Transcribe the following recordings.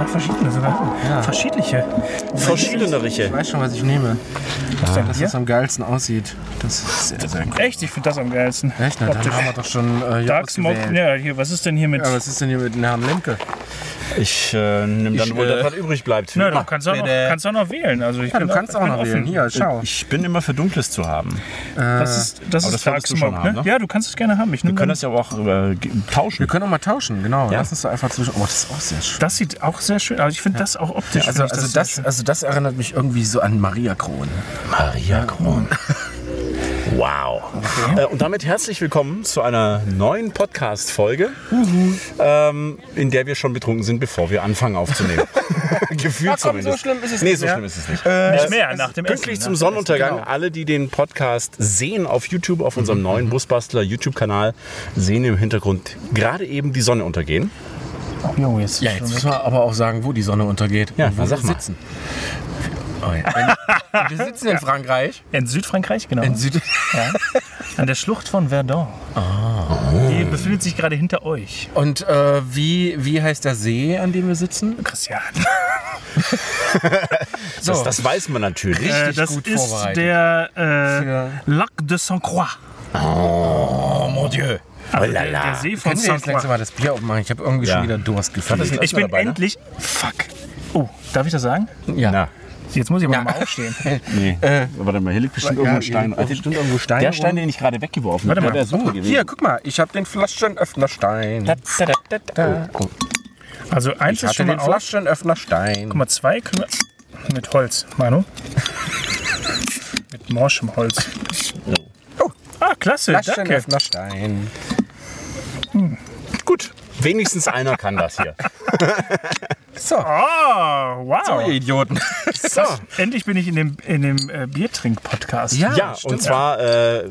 drei verschiedene sogar. Verschiedliche. Verschiedene Ich weiß schon, was ich nehme. denn Dass hier? das am geilsten aussieht. Das ist sehr, sehr cool. Echt, ich finde das am geilsten. Echt? Na, dann haben wir doch schon äh, Dark Smoke. Ja, hier, was ist denn hier mit. Ja, was ist denn hier mit dem Herrn Lemke? Ich äh, nehme dann Ich, wohl äh, das, was übrig bleibt. Na, du kannst auch, noch, kannst auch noch wählen. Also ich Ja, bin du kannst auch bin noch offen. wählen. Hier, schau. Ich bin immer für Dunkles zu haben. Das ist, das Aber ist das du Smoke, schon haben, ne? ne? Ja, du kannst es gerne haben. Ich Wir können das ja auch äh, tauschen. Wir können auch mal tauschen, genau. Ja. Lass uns doch einfach zwischen. Oh, das ist auch sehr schön. Das sieht auch sehr schön aus. Ich finde das auch optisch. Also, ich also, sehr das, schön. also das erinnert mich irgendwie so an Maria Kron. Maria Kron. Wow. Äh, und damit herzlich willkommen zu einer neuen Podcast-Folge, ähm, in der wir schon betrunken sind, bevor wir anfangen aufzunehmen. Gefühlt komm, zumindest. so schlimm ist es nee, nicht so mehr. schlimm ist es nicht. Nicht mehr nach dem Pünktlich Essen, zum ne? Sonnenuntergang. Genau. Alle, die den Podcast sehen auf YouTube, auf unserem neuen Busbastler YouTube-Kanal, sehen im Hintergrund gerade eben die Sonne untergehen. Jo, jetzt Ja, jetzt müssen wir aber auch sagen, wo die Sonne untergeht. Ja, und wo wir mal. Oh ja. Wir sitzen in Frankreich. In Südfrankreich, genau. In Süd ja. An der Schlucht von Verdun. Die befindet sich gerade hinter euch. und äh, wie, wie heißt der See, an dem wir sitzen? Christian. So, Das, das weiß man natürlich. Äh, das gut ist vorbereitet. der äh, Lac de Saint-Croix. oh mon Dieu. Also Oh der, See von Können wir jetzt langsam mal das Bier aufmachen? Ich habe irgendwie Ja. schon wieder Durst gefühlt. Ich bin dabei, ne? endlich... Fuck. Oh, darf ich das sagen? Ja. Na, Jetzt muss ich aber Ja. mal aufstehen. nee. Warte mal, hier liegt bestimmt Ja, irgendwo ein hier Stein. liegt bestimmt irgendwo Steine der Stein, den ich gerade weggeworfen habe, mal. der wäre super Oh, gewesen. hier, guck mal, ich habe den Flaschenöffnerstein. Da, da, da, da, da. Oh. Also eins Ich ist schon mal den. Flaschenöffnerstein. Guck mal, zwei können wir... Mit Holz, Manu. Mit morschem Holz. Oh. Ah, klasse, danke. Flaschenöffnerstein. Gut, wenigstens einer kann das hier. So, Ah, wow. so ihr Idioten. So. Endlich bin ich in dem, in dem äh, Biertrink-Podcast. Ja, stimmt. und zwar, äh,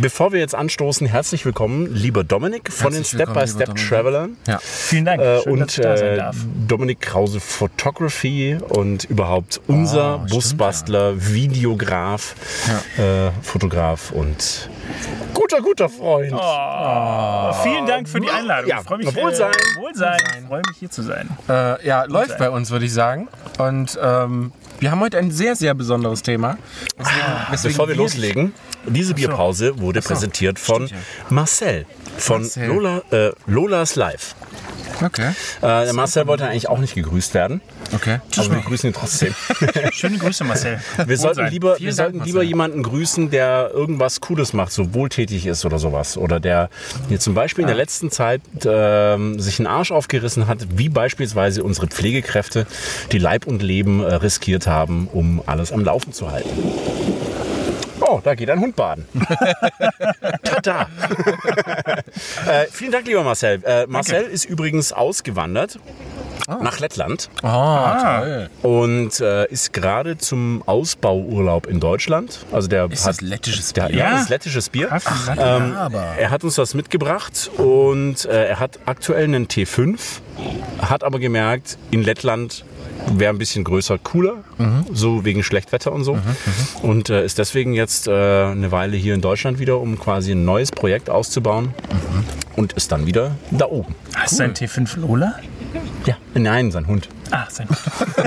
bevor wir jetzt anstoßen, herzlich willkommen, lieber Dominik von Herzlich den willkommen, Step by lieber Step Dominik. Travelern. Ja. Vielen Dank. Äh, Schön, dass und ich da sein äh, darf. Dominik Krause Photography und überhaupt unser Oh, stimmt, Busbastler, Videograf, äh, Fotograf und guter, guter Freund. Oh, vielen Dank für die Einladung. Ja, ich freue mich. Wohlsein. Äh, Wohlsein. Ich freue mich hier zu sein. Äh, ja, läuft bei uns, würde ich sagen. Und ähm, wir haben heute ein sehr, sehr besonderes Thema. Deswegen, weswegen Bevor wir loslegen, diese Bierpause wurde präsentiert von Marcel von Marcel. Lola, äh, Lolas Live. Okay, Äh, der Marcel wollte eigentlich auch nicht gegrüßt werden, okay. aber wir grüßen ihn trotzdem. Schöne Grüße, Marcel. Wir sollten lieber, Vielen wir Dank, sollten lieber Marcel. jemanden grüßen, der irgendwas Cooles macht, so wohltätig ist oder sowas. Oder der hier zum Beispiel in der letzten Zeit ähm, sich einen Arsch aufgerissen hat, wie beispielsweise unsere Pflegekräfte, die Leib und Leben äh, riskiert haben, um alles am Laufen zu halten. Oh, da geht ein Hund baden. Tada! äh, vielen Dank, lieber Marcel. Äh, Marcel ist übrigens ausgewandert nach Lettland Oh, toll. und äh, ist gerade zum Ausbauurlaub in Deutschland. Also der Ist hat das lettisches der, Bier? ja, das ist lettisches Bier. Kaffee, Ähm, er hat uns das mitgebracht und äh, er hat aktuell einen T5, hat aber gemerkt, in Lettland wäre ein bisschen größer cooler, so wegen Schlechtwetter und so. Und äh, ist deswegen jetzt äh, eine Weile hier in Deutschland wieder, um quasi ein neues Projekt auszubauen und ist dann wieder da oben. Hast du ein T5 Lola? Ja. Nein, sein Hund. Ah, sein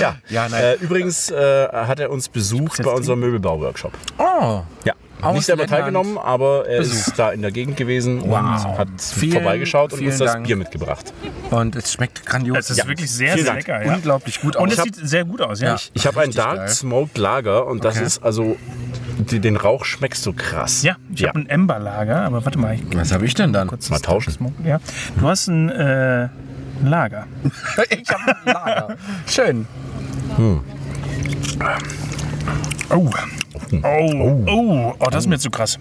Ja, Ja, nein. Äh, übrigens äh, hat er uns besucht bei unserem Möbelbau-Workshop. Oh, Ja. Aus Nicht selber teilgenommen, aber er Besucht. ist da in der Gegend gewesen und hat Vielen, vorbeigeschaut und uns das Dank. Bier mitgebracht. und es schmeckt grandios. Es ist Ja. wirklich sehr, sehr lecker. Ja. unglaublich gut aus. Und es Ich sieht sehr gut aus, ja. Ja. Ich habe ein Dark geil. Smoked Lager und das Okay. ist also, den Rauch schmeckst du krass. Ja, ich habe ein Ember-Lager, aber warte mal. Ich Was habe ich denn dann? kurz Mal das tauschen. Ja. Du hast ein äh, Lager. ich habe ein Lager. Schön. Oh. Oh, oh, oh, das ist mir zu krass.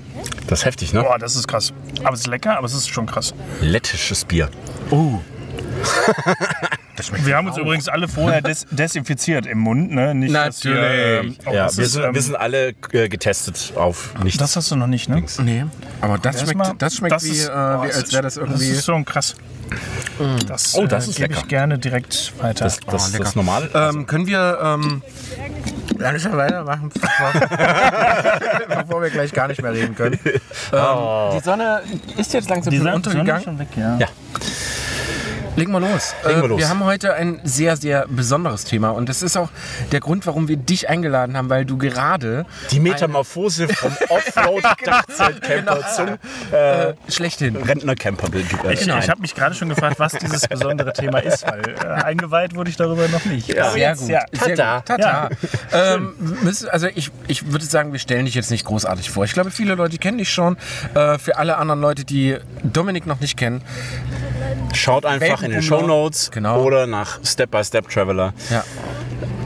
Das ist heftig, ne? Boah, das ist krass. Aber es ist lecker, aber es ist schon krass. Lettisches Bier. Oh. Das Wir haben uns übrigens alle vorher des desinfiziert im Mund, ne? Nicht, dass wir, Natürlich. ähm, oh, Ja, das wir ist, sind, ähm, wir sind alle äh, getestet auf nichts. Das hast du noch nicht, ne? Nee, aber das schmeckt, das schmeckt wie, ist- äh, oh, wie das als ist- wäre das irgendwie. Das ist schon krass. Das, Oh, das äh, ist lecker. ich gerne direkt weiter. das, das, Oh, das normale. ähm, können wir ähm, langsam weitermachen, bevor, bevor wir gleich gar nicht mehr reden können? Ähm, Die Sonne ist jetzt langsam Die schon Sonne- Sonne ist untergegangen. schon weg, ja. Ja. Legen wir los. Legen wir Äh, los. wir haben heute ein sehr, sehr besonderes Thema. Und das ist auch der Grund, warum wir dich eingeladen haben, weil du gerade Die Metamorphose vom Offroad-Dachzeltcamper zum äh, schlechthin. Rentnercamper äh, Ich, ich habe mich gerade schon gefragt, was dieses besondere Thema ist, weil äh, eingeweiht wurde ich darüber noch nicht. Aber Sehr gut. Ja. Sehr Tada. gut. Tata. Ähm, müssen- also ich, ich würde sagen, wir stellen dich jetzt nicht großartig vor. Ich glaube, viele Leute kennen dich schon. Äh, für alle anderen Leute, die Dominik noch nicht kennen, Schaut einfach in den Show. Notes Genau. oder nach Step by Step Traveler. ja,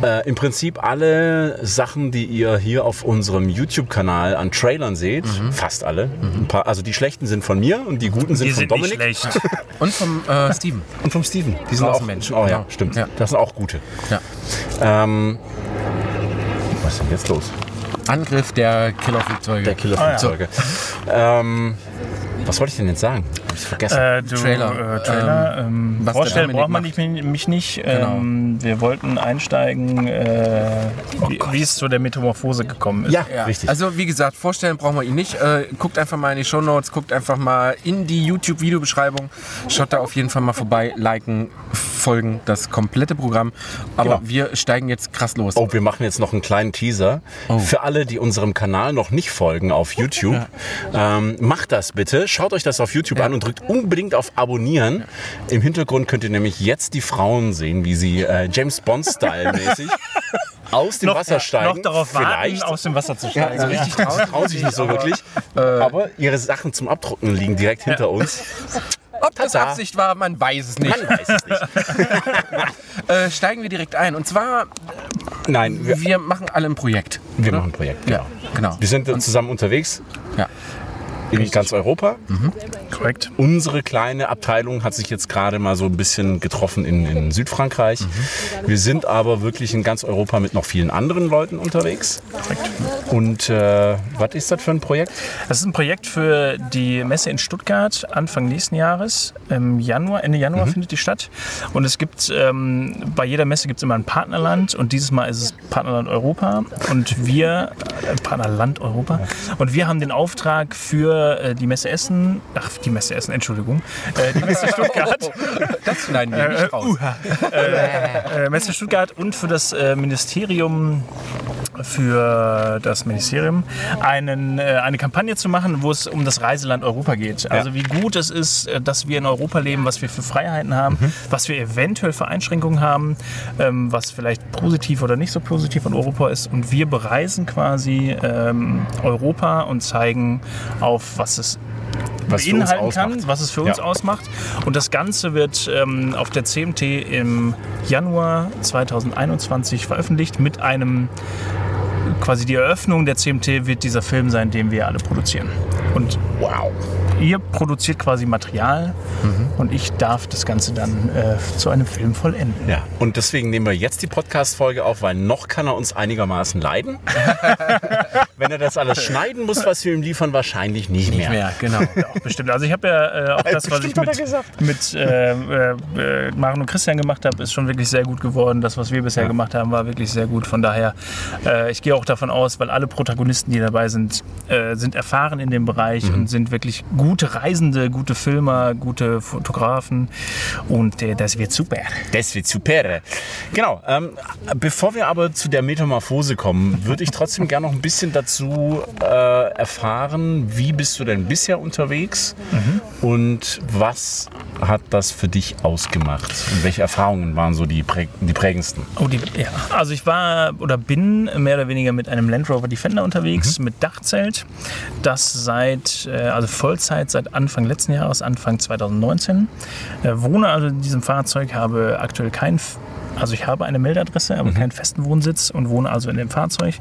Äh, Im Prinzip alle Sachen, die ihr hier auf unserem YouTube-Kanal an Trailern seht, fast alle. Ein paar, also die schlechten sind von mir und die guten sind Die von sind nicht Dominik schlecht. und vom äh, Steven. und vom Steven. Die sind auch Außenmensch. Oh ja, Genau. stimmt. Ja. Das sind auch gute. Ja. Ähm, was ist denn jetzt los? Angriff der Killerflugzeuge. Der Killerflugzeuge. ähm, was wollte ich denn jetzt sagen? Hab ich vergessen. Äh, du, Trailer. Äh, Trailer. Ähm, was der vorstellen braucht man nicht, mich nicht. Ähm, wir wollten einsteigen, äh, wie, wie es zu der Metamorphose gekommen ist. ja, Ja, richtig. Also wie gesagt, vorstellen brauchen wir ihn nicht. Äh, guckt einfach mal in die Shownotes, guckt einfach mal in die YouTube-Videobeschreibung. Schaut da auf jeden Fall mal vorbei, liken, folgen, das komplette Programm. Aber Genau. wir steigen jetzt krass los. Oh, wir machen jetzt noch einen kleinen Teaser. Für alle, die unserem Kanal noch nicht folgen auf YouTube, ähm, macht das bitte. Schaut euch das auf YouTube an und drückt unbedingt auf Abonnieren. Im Hintergrund könnt ihr nämlich jetzt die Frauen sehen, wie sie äh, James Bond-Style-mäßig aus dem Noch, Wasser steigen. noch darauf Vielleicht. warten, aus dem Wasser zu steigen. also richtig Sie trauen sich nicht so wirklich. aber ihre Sachen zum Abdrucken liegen direkt hinter uns. Ob das. Absicht war, man weiß es nicht. Man weiß es nicht. Äh, steigen wir direkt ein. Und zwar, Nein, wir, wir machen alle ein Projekt. wir oder? machen ein Projekt. Ja, genau. Wir sind zusammen unterwegs Ja. In ganz Europa. Korrekt. Unsere kleine Abteilung hat sich jetzt gerade mal so ein bisschen getroffen in, in Südfrankreich. Wir sind aber wirklich in ganz Europa mit noch vielen anderen Leuten unterwegs. Und äh, was ist das für ein Projekt? Das ist ein Projekt für die Messe in Stuttgart Anfang nächsten Jahres. Im Januar, Ende Januar findet die statt. Und es gibt ähm, bei jeder Messe gibt es immer ein Partnerland und dieses Mal ist es Partnerland Europa. Und wir, äh, Partnerland Europa. Und wir haben den Auftrag für äh, die Messe Essen, ach, die Messe Essen, Entschuldigung, äh, die Messe Stuttgart. Das schneiden wir nicht raus. äh, Messe Stuttgart und für das äh, Ministerium für das Ministerium einen, äh, eine Kampagne zu machen, wo es um das Reiseland Europa geht. Also wie gut es ist, äh, dass wir in Europa leben, was wir für Freiheiten haben, was wir eventuell für Einschränkungen haben, ähm, was vielleicht positiv oder nicht so positiv an Europa ist. Und wir bereisen quasi ähm, Europa und zeigen auf, was es Was beinhalten kann, was es für uns Ja. ausmacht. Und das Ganze wird ähm, auf der CMT im Januar 2021 veröffentlicht mit einem quasi die Eröffnung der CMT wird dieser Film sein, den wir alle produzieren. Und Wow. ihr produziert quasi Material und ich darf das Ganze dann äh, zu einem Film vollenden. Ja, und deswegen nehmen wir jetzt die Podcast-Folge auf, weil noch kann er uns einigermaßen leiden. Wenn er das alles schneiden muss, was wir ihm liefern, wahrscheinlich nicht, mehr. Ja, genau. Auch bestimmt. Also ich habe ja äh, auch das, was ich mit, mit äh, äh, äh, Maren und Christian gemacht habe, ist schon wirklich sehr gut geworden. Das, was wir bisher gemacht haben, war wirklich sehr gut. Von daher, äh, ich gehe auch davon aus, weil alle Protagonisten, die dabei sind, äh, sind erfahren in dem Bereich Mhm. und sind wirklich gute Reisende, gute Filmer, gute Fotografen. Und äh, das wird super. Das wird super. Genau. Ähm, bevor wir aber zu der Metamorphose kommen, würde ich trotzdem gerne noch ein bisschen dazu äh, erfahren, wie bist du denn bisher unterwegs und was hat das für dich ausgemacht und welche Erfahrungen waren so die, präg die prägendsten? Oh, die, ja. Also ich war oder bin mehr oder weniger mit einem Land Rover Defender unterwegs, Mhm. mit Dachzelt. Das seit, äh, also Vollzeit seit Anfang letzten Jahres, Anfang 2019. Äh, wohne also in diesem Fahrzeug, habe aktuell kein also ich habe eine Meldadresse, Mhm. aber keinen festen Wohnsitz und wohne also in dem Fahrzeug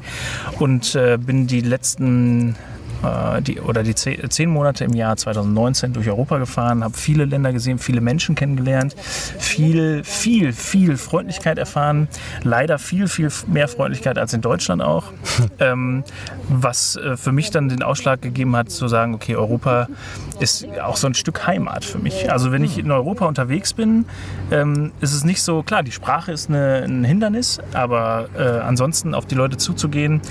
und äh, bin die letzten äh, die, oder die ze- zehn Monate im Jahr 2019 durch Europa gefahren, habe viele Länder gesehen, viele Menschen kennengelernt, viel, viel, viel Freundlichkeit erfahren. Leider viel, viel mehr Freundlichkeit als in Deutschland auch. ähm, was äh, für mich dann den Ausschlag gegeben hat, zu sagen, okay, Europa ist auch so ein Stück Heimat für mich. Also wenn ich in Europa unterwegs bin, ähm, ist es nicht so, klar, die Sprache ist eine, ein Hindernis, aber äh, ansonsten auf die Leute zuzugehen,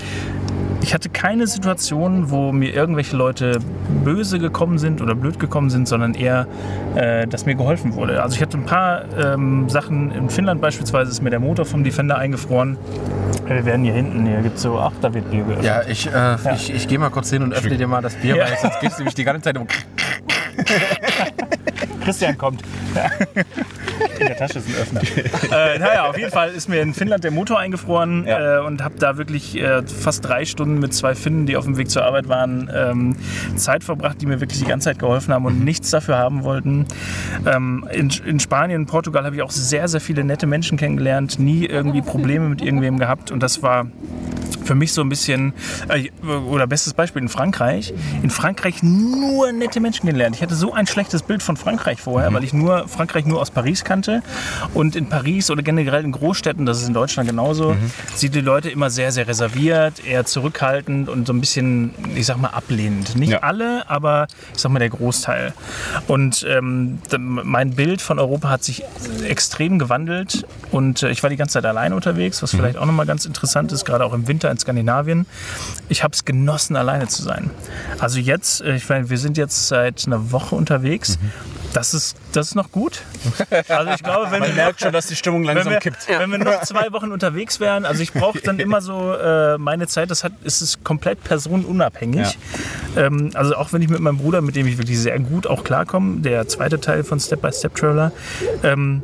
ich hatte keine Situation, wo mir irgendwelche Leute böse gekommen sind oder blöd gekommen sind, sondern eher, äh, dass mir geholfen wurde. Also ich hatte ein paar ähm, Sachen, in Finnland beispielsweise ist mir der Motor vom Defender eingefroren. Wir werden hier hinten, hier gibt es so, ach, da wird Bier geöffnet. Ja, ich, äh, ich, ich gehe mal kurz hin und öffne dir mal das Bier, Ja. weil sonst gibst du mich die ganze Zeit um. Christian kommt. Ja. In der Tasche ist ein Öffner. äh, naja, auf jeden Fall ist mir in Finnland der Motor eingefroren Ja. äh, und habe da wirklich äh, fast drei Stunden mit zwei Finnen, die auf dem Weg zur Arbeit waren, ähm, Zeit verbracht, die mir wirklich die ganze Zeit geholfen haben und nichts dafür haben wollten. Ähm, in, in Spanien und Portugal habe ich auch sehr, sehr viele nette Menschen kennengelernt, nie irgendwie Probleme mit irgendwem gehabt und das war für mich so ein bisschen, äh, oder bestes Beispiel in Frankreich, in Frankreich nur nette Menschen kennengelernt. Ich hatte so ein schlechtes Bild von Frankreich vorher, weil ich nur Frankreich nur aus Paris kannte. Und in Paris oder generell in Großstädten, das ist in Deutschland genauso, sind die Leute immer sehr, sehr reserviert, eher zurückhaltend und so ein bisschen, ich sag mal, ablehnend. Nicht Ja. alle, aber ich sag mal der Großteil. Und ähm, mein Bild von Europa hat sich extrem gewandelt und äh, ich war die ganze Zeit alleine unterwegs, was vielleicht auch nochmal ganz interessant ist, gerade auch im Winter in Skandinavien. Ich habe es genossen, alleine zu sein. Also jetzt, äh, ich meine, wir sind jetzt seit einer Woche unterwegs. Das ist, das ist noch gut. Also ich glaube, wenn wir Man merkt schon, dass die Stimmung wenn langsam wir, kippt. wenn wir noch zwei Wochen unterwegs wären, also ich brauche dann immer so äh, meine Zeit, das hat, ist es komplett personenunabhängig. Ähm, also auch wenn ich mit meinem Bruder, mit dem ich wirklich sehr gut auch klarkomme, der zweite Teil von Step by Step Traveler, ähm,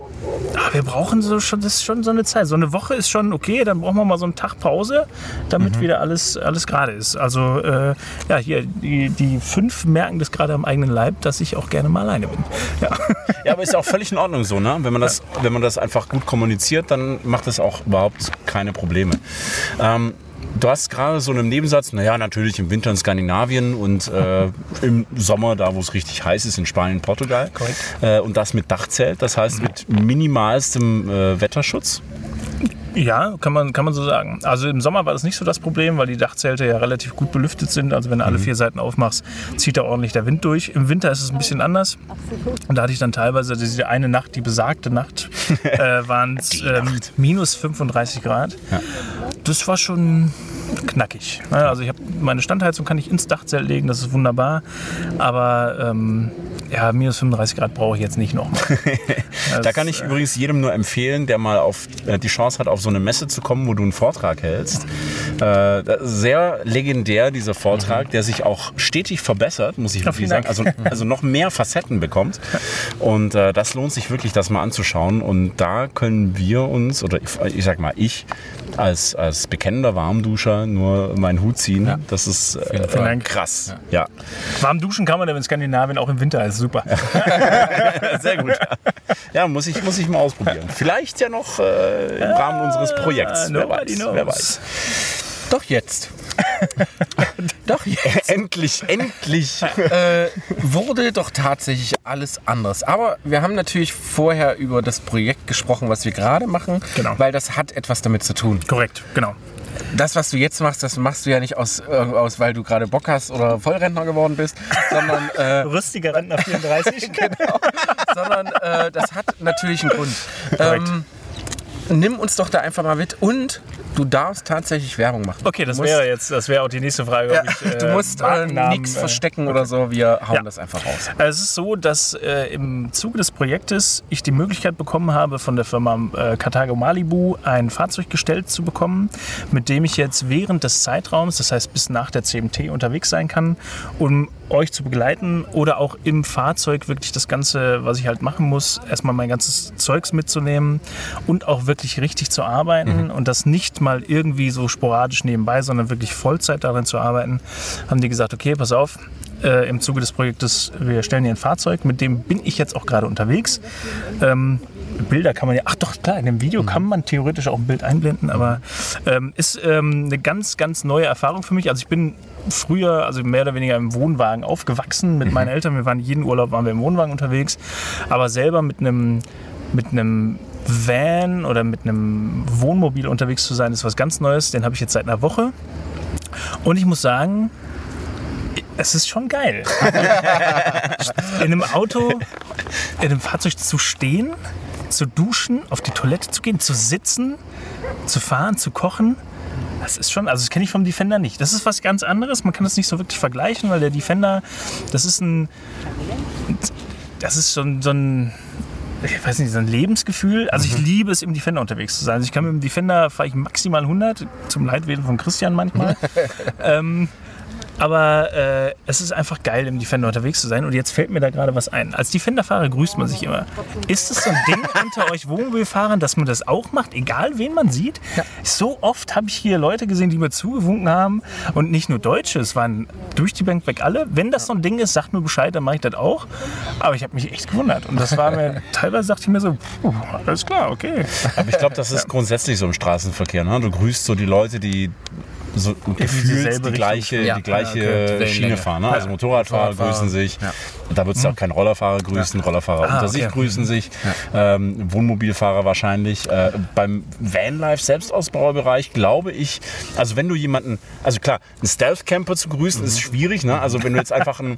aber wir brauchen so schon, das ist schon so eine Zeit. So eine Woche ist schon okay, dann brauchen wir mal so einen Tag Pause, damit wieder alles, alles gerade ist. Also äh, ja, hier, die, die fünf merken das gerade am eigenen Leib, dass ich auch gerne mal alleine bin. Ja. Ja, aber ist ja auch völlig in Ordnung so, ne? Wenn man das, wenn man das einfach gut kommuniziert, dann macht das auch überhaupt keine Probleme. Ähm, du hast gerade so einen Nebensatz, naja, natürlich im Winter in Skandinavien und äh, im Sommer, da wo es richtig heiß ist, in Spanien, Portugal. Äh, und das mit Dachzelt, das heißt mit minimalstem äh, Wetterschutz. Ja, kann man, kann man so sagen. Also im Sommer war das nicht so das Problem, weil die Dachzelte ja relativ gut belüftet sind. Also wenn du alle vier Seiten aufmachst, zieht da ordentlich der Wind durch. Im Winter ist es ein bisschen anders. Und da hatte ich dann teilweise diese eine Nacht, die besagte Nacht, äh, waren es ähm, minus 35 Grad. Das war schon knackig. Also ich habe meine Standheizung kann ich ins Dachzelt legen, das ist wunderbar. Aber ähm, ja, minus 35 Grad brauche ich jetzt nicht nochmal. Da kann ich übrigens jedem nur empfehlen, der mal auf äh, die Chance hat, auf so eine Messe zu kommen, wo du einen Vortrag hältst. Äh, sehr legendär, dieser Vortrag, der sich auch stetig verbessert, muss ich wirklich sagen. Also, also noch mehr Facetten bekommt. Und äh, das lohnt sich wirklich, das mal anzuschauen. Und da können wir uns, oder ich, ich sag mal, ich als, als bekennender Warmduscher nur meinen Hut ziehen. Das ist äh, vielen Dank. krass. Ja. Warm duschen kann man aber in Skandinavien auch im Winter, ist super. sehr gut. Ja, muss ich, muss ich mal ausprobieren. Vielleicht ja noch äh, im Rahmen unseres Projekts. Wer weiß, knows. wer weiß. Doch jetzt. doch jetzt. Endlich, endlich. äh, wurde doch tatsächlich alles anders. Aber wir haben natürlich vorher über das Projekt gesprochen, was wir gerade machen, Genau. weil das hat etwas damit zu tun. Korrekt, genau. Das, was du jetzt machst, das machst du ja nicht aus, äh, aus weil du gerade Bock hast oder Vollrentner geworden bist, sondern, äh, Rüstiger Rentner 34. genau, sondern äh, das hat natürlich einen Grund. Ähm, nimm uns doch da einfach mal mit und du darfst tatsächlich Werbung machen. Okay, das musst- wäre jetzt, das wäre auch die nächste Frage. Ja, ich, du musst äh, Markennamen, nichts äh, verstecken oder so, wir hauen Ja. das einfach raus. Es ist so, dass äh, im Zuge des Projektes ich die Möglichkeit bekommen habe, von der Firma äh, Carthago Malibu ein Fahrzeug gestellt zu bekommen, mit dem ich jetzt während des Zeitraums, das heißt bis nach der CMT, unterwegs sein kann, um euch zu begleiten oder auch im Fahrzeug wirklich das Ganze, was ich halt machen muss, erstmal mein ganzes Zeugs mitzunehmen und auch wirklich richtig zu arbeiten und das nicht mal irgendwie so sporadisch nebenbei, sondern wirklich Vollzeit darin zu arbeiten, haben die gesagt, okay, pass auf, äh, im Zuge des Projektes, wir stellen hier ein Fahrzeug, mit dem bin ich jetzt auch gerade unterwegs. Ähm, Bilder kann man ja, ach doch, klar, in dem Video kann man theoretisch auch ein Bild einblenden, aber ähm, ist ähm, eine ganz, ganz neue Erfahrung für mich. Also ich bin früher, also mehr oder weniger im Wohnwagen aufgewachsen mit meinen Eltern. Wir waren jeden Urlaub, waren wir im Wohnwagen unterwegs, aber selber mit einem, mit einem Van oder mit einem Wohnmobil unterwegs zu sein, ist was ganz Neues. Den habe ich jetzt seit einer Woche. Und ich muss sagen, es ist schon geil. in einem Auto, in einem Fahrzeug zu stehen, zu duschen, auf die Toilette zu gehen, zu sitzen, zu fahren, zu kochen. das ist schon, also das kenne ich vom Defender nicht. Das ist was ganz anderes. Man kann das nicht so wirklich vergleichen, weil der Defender, das ist ein, das ist so ein, so ein ich weiß nicht, so ein Lebensgefühl. Also ich liebe es, im Defender unterwegs zu sein. Also ich kann mit dem Defender fahre ich maximal 100, zum Leidwesen von Christian manchmal. ähm, aber äh, es ist einfach geil, im Defender unterwegs zu sein. Und jetzt fällt mir da gerade was ein. Als Defender-Fahrer grüßt man sich immer. Ist es so ein Ding unter euch Wohnmobilfahrern, dass man das auch macht, egal wen man sieht? So oft habe ich hier Leute gesehen, die mir zugewunken haben. Und nicht nur Deutsche, es waren durch die Bank weg alle. Wenn das so ein Ding ist, sagt mir Bescheid, dann mache ich das auch. Aber ich habe mich echt gewundert. Und das war mir, teilweise dachte ich mir so, puh, alles klar, okay. Aber ich glaube, das ist grundsätzlich so im Straßenverkehr. Ne? Du grüßt so die Leute, die so gefühlt die gleiche, Ja. die gleiche Ja, okay. Schiene fahren. Ne? Also Motorradfahrer Motorradfahrer. grüßen sich. Da wird es auch kein Rollerfahrer grüßen. Rollerfahrer unter Ah, sich okay. grüßen sich. Ähm, Wohnmobilfahrer wahrscheinlich. Äh, beim Vanlife Selbstausbaubereich glaube ich, also wenn du jemanden, also klar, einen Stealth Camper zu grüßen ist schwierig. Ne? Also wenn du jetzt einfach einen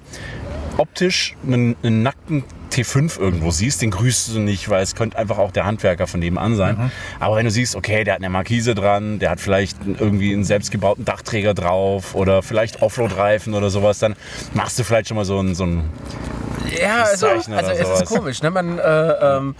optisch einen, einen nackten T5 irgendwo siehst, den grüßt du nicht, weil es könnte einfach auch der Handwerker von nebenan sein. Aber wenn du siehst, okay, der hat eine Markise dran, der hat vielleicht irgendwie einen selbstgebauten Dachträger drauf oder vielleicht Offroad-Reifen oder sowas, dann machst du vielleicht schon mal so ein, so ein Ja, also, also es ist komisch. Ne? Man, äh, ähm,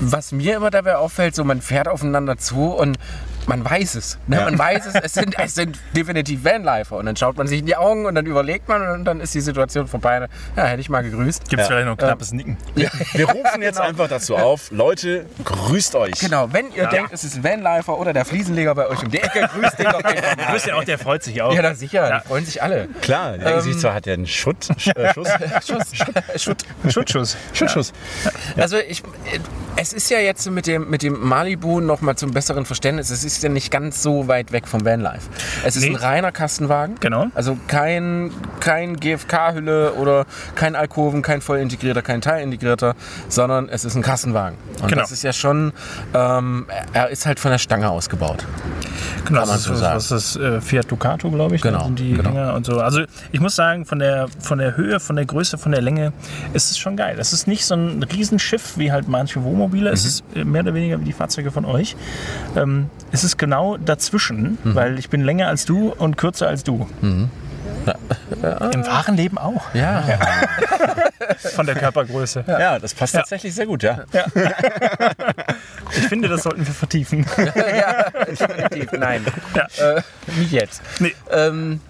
was mir immer dabei auffällt, so man fährt aufeinander zu und man weiß es. Ne? Man weiß es, es sind, es sind definitiv Vanlifer. Und dann schaut man sich in die Augen und dann überlegt man und dann ist die Situation vorbei. Ja, hätte ich mal gegrüßt. Gibt es Ja. vielleicht noch ein knappes Nicken? Wir rufen jetzt einfach dazu auf, Leute, grüßt euch. Genau, wenn ihr denkt, es ist Vanlifer oder der Fliesenleger bei euch um die Ecke, grüßt den doch einfach mal. Grüß ja auch, der freut sich auch. Ja, na sicher, Ja. die freuen sich alle. Klar, denken sich zwar, hat er einen Schutt, Sch- äh, Schuss, Schuss, Schutt. Schuttschuss. Schuttschuss. Also ich, es ist ja jetzt mit dem, mit dem Malibu noch mal zum besseren Verständnis, es ist ja nicht ganz so weit weg vom Vanlife. Es ist Nee. ein reiner Kastenwagen. Genau. Also kein, kein GFK-Hülle oder kein Alkoven, kein voll integrierter, kein teilintegrierter, sondern es ist ein Kastenwagen. Und Genau. das ist ja schon, ähm, er ist halt von der Stange ausgebaut. Genau, Kann man das so ist, sagen. was ist das äh, Fiat Ducato, glaube ich. Genau, die genau. Dinger und so. Also ich muss sagen, von der, von der Höhe, von der Größe, von der Länge ist es schon geil. Es ist nicht so ein Riesenschiff wie halt manche Wohnmobile. Es Mhm. ist äh, mehr oder weniger wie die Fahrzeuge von euch. Ähm, es ist genau dazwischen, Mhm. weil ich bin länger als du und kürzer als du. Im wahren Leben auch. Ja. Von der Körpergröße. Ja, das passt tatsächlich sehr gut, ja. Ich finde, das sollten wir vertiefen. ja, definitiv. Nein. Ja. Äh, nicht jetzt. Nee. Ähm,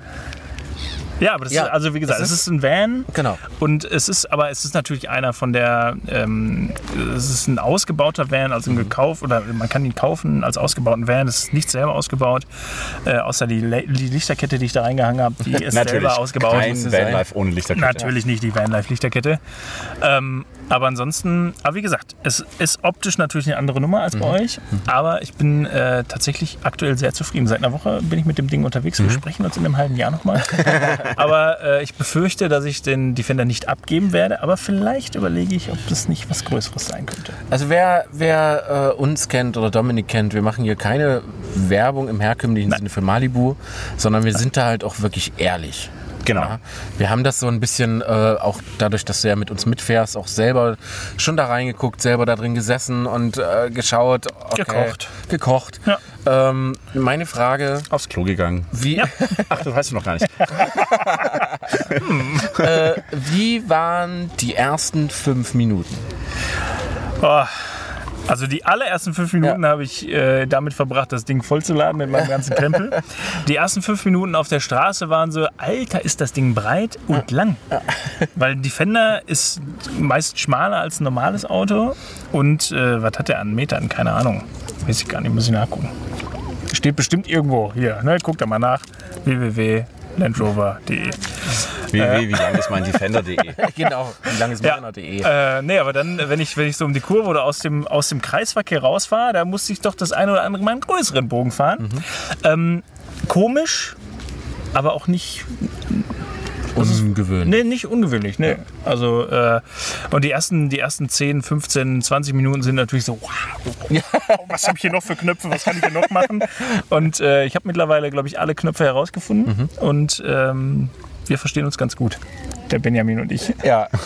Ja, aber das Ja, ist, also wie gesagt, es es ist- ist ein Van. Genau. Und es ist, aber es ist natürlich einer von der, ähm, es ist ein ausgebauter Van, Mhm. also ein gekauft, oder man kann ihn kaufen als ausgebauten Van. Es ist nicht selber ausgebaut, äh, außer die, Le- die Lichterkette, die ich da reingehangen habe, die ist Natürlich. selber ausgebaut. Kein. Vanlife ohne Lichterkette. Natürlich nicht die Vanlife-Lichterkette. Ähm, aber ansonsten, aber wie gesagt, es ist optisch natürlich eine andere Nummer als bei Mhm. euch. Aber ich bin äh, tatsächlich aktuell sehr zufrieden. Seit einer Woche bin ich mit dem Ding unterwegs. Mhm. Wir sprechen uns in einem halben Jahr nochmal. aber äh, ich befürchte, dass ich den Defender nicht abgeben werde. Aber vielleicht überlege ich, ob das nicht was Größeres sein könnte. Also wer, wer äh, uns kennt oder Dominik kennt, wir machen hier keine Werbung im herkömmlichen Sinne für Malibu, sondern wir sind da halt auch wirklich ehrlich. Genau. Ja, wir haben das so ein bisschen, äh, auch dadurch, dass du ja mit uns mitfährst, auch selber schon da reingeguckt, selber da drin gesessen und äh, geschaut. Okay, Gekocht. Gekocht. Ja. Ähm, meine Frage, Aufs Klo gegangen. wie, Ach, das weißt du noch gar nicht. äh, wie waren die ersten fünf Minuten? Oh, also die allerersten fünf Minuten habe ich äh, damit verbracht, das Ding vollzuladen mit meinem ganzen Krempel. Die ersten fünf Minuten auf der Straße waren so, Alter, ist das Ding breit und lang. Weil Defender ist meist schmaler als ein normales Auto. Und äh, was hat der an Metern? Keine Ahnung. Weiß ich gar nicht, muss ich nachgucken. Steht bestimmt irgendwo hier. Ne? Guckt da mal nach. www.landrover.de www, wie lang ist mein Defender.de. genau, wie lange ist Ja. meiner.de? Äh, nee, aber dann, wenn ich, wenn ich so um die Kurve oder aus dem, aus dem Kreisverkehr rausfahre, da musste ich doch das eine oder andere Mal einen größeren Bogen fahren. Ähm, komisch, aber auch nicht, Ungewöhnlich. nee, nicht ungewöhnlich. Nee. Also, äh, und die ersten, die ersten 10, 15, 20 Minuten sind natürlich so, wow, was habe ich hier noch für Knöpfe, was kann ich hier noch machen? Und äh, ich habe mittlerweile, glaube ich, alle Knöpfe herausgefunden und ähm, wir verstehen uns ganz gut, der Benjamin und ich. Ja.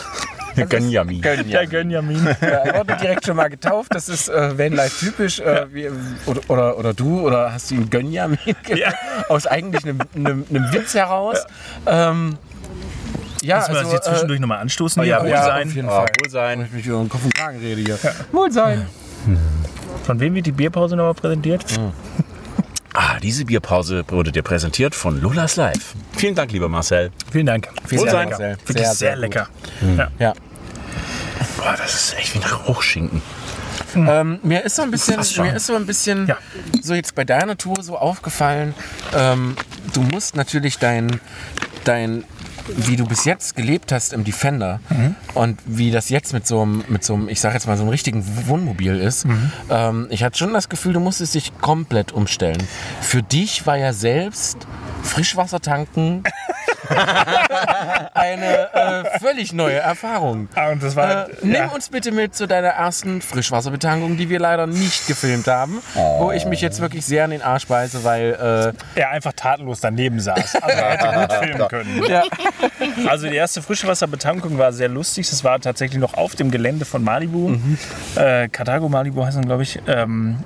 Gönjamin. Gönjamin. Der Gönjamin. Ja, er wurde direkt schon mal getauft. Das ist äh, Vanlife typisch. Äh, wie, oder, oder, oder du, oder hast du ihn Gönjamin? Ja. Aus eigentlich einem, einem, einem Witz heraus. Ähm, ja, Müssen wir das hier zwischendurch nochmal anstoßen? ja, Hier? ja, Wohlsein. auf jeden Oh, Fall. Wohlsein. Ich mich über den Kopf und Kragen rede hier. Wohl sein. Von wem wird die Bierpause nochmal präsentiert? Ah, diese Bierpause wurde dir präsentiert von Lulas Live. Vielen Dank, lieber Marcel. Vielen Dank. Wohlsein. Marcel. Wirklich sehr, gut. lecker. Ja. Boah, das ist echt wie nach Hochschinken. Ähm, mir ist so ein bisschen, mir ist so ein bisschen, Ja. so jetzt bei deiner Tour so aufgefallen. Ähm, du musst natürlich dein, dein, wie du bis jetzt gelebt hast im Defender und wie das jetzt mit so einem, mit so einem, ich sag jetzt mal so einem richtigen Wohnmobil ist. Ähm, ich hatte schon das Gefühl, du musstest dich komplett umstellen. Für dich war ja selbst Frischwasser tanken eine äh, völlig neue Erfahrung. Ah, und das war. Äh, nimm uns bitte mit zu deiner ersten Frischwasserbetankung, die wir leider nicht gefilmt haben, wo ich mich jetzt wirklich sehr an den Arsch beiße, weil er einfach tatenlos daneben saß. Also er hätte gut filmen können. äh, ja, Also die erste Frischwasserbetankung war sehr lustig. Das war tatsächlich noch auf dem Gelände von Malibu. Mhm. Äh, Cartago Malibu heißt es, glaube ich. Ähm,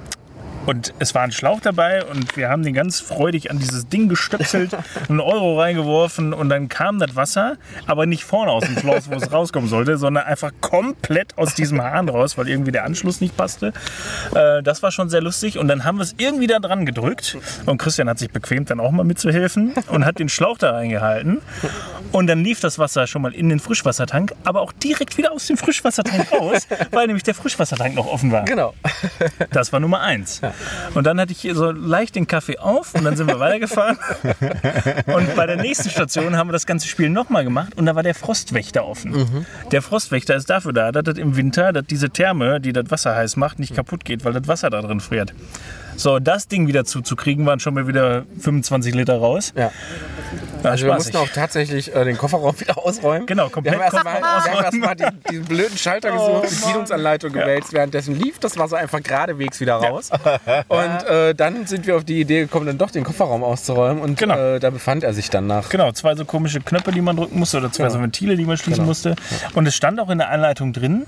und es war ein Schlauch dabei und wir haben den ganz freudig an dieses Ding gestöpselt, einen Euro reingeworfen und dann kam das Wasser, aber nicht vorne aus dem Schloss, wo es rauskommen sollte, sondern einfach komplett aus diesem Hahn raus, weil irgendwie der Anschluss nicht passte. Äh, das war schon sehr lustig und dann haben wir es irgendwie da dran gedrückt und Christian hat sich bequemt, dann auch mal mitzuhelfen und hat den Schlauch da reingehalten und dann lief das Wasser schon mal in den Frischwassertank, aber auch direkt wieder aus dem Frischwassertank raus, weil nämlich der Frischwassertank noch offen war. genau. Das war Nummer eins. Und dann hatte ich hier so leicht den Kaffee auf und dann sind wir weitergefahren. Und bei der nächsten Station haben wir das ganze Spiel nochmal gemacht und da war der Frostwächter offen. Der Frostwächter ist dafür da, dass das im Winter, dass diese Therme, die das Wasser heiß macht, nicht kaputt geht, weil das Wasser da drin friert. So, das Ding wieder zuzukriegen, waren schon mal wieder 25 Liter raus. Ja. War Also wir mussten auch tatsächlich äh, den Kofferraum wieder ausräumen. Genau, Wir komplett haben erstmal erst mal diesen, diesen blöden Schalter gesucht, die Bedienungsanleitung gewälzt. Währenddessen lief das Wasser einfach geradewegs wieder raus. Und äh, dann sind wir auf die Idee gekommen, dann doch den Kofferraum auszuräumen. Und Genau. äh, da befand er sich dann nach. Genau, zwei so komische Knöpfe, die man drücken musste oder zwei Genau. so Ventile, die man schließen Genau. musste. Und es stand auch in der Anleitung drin,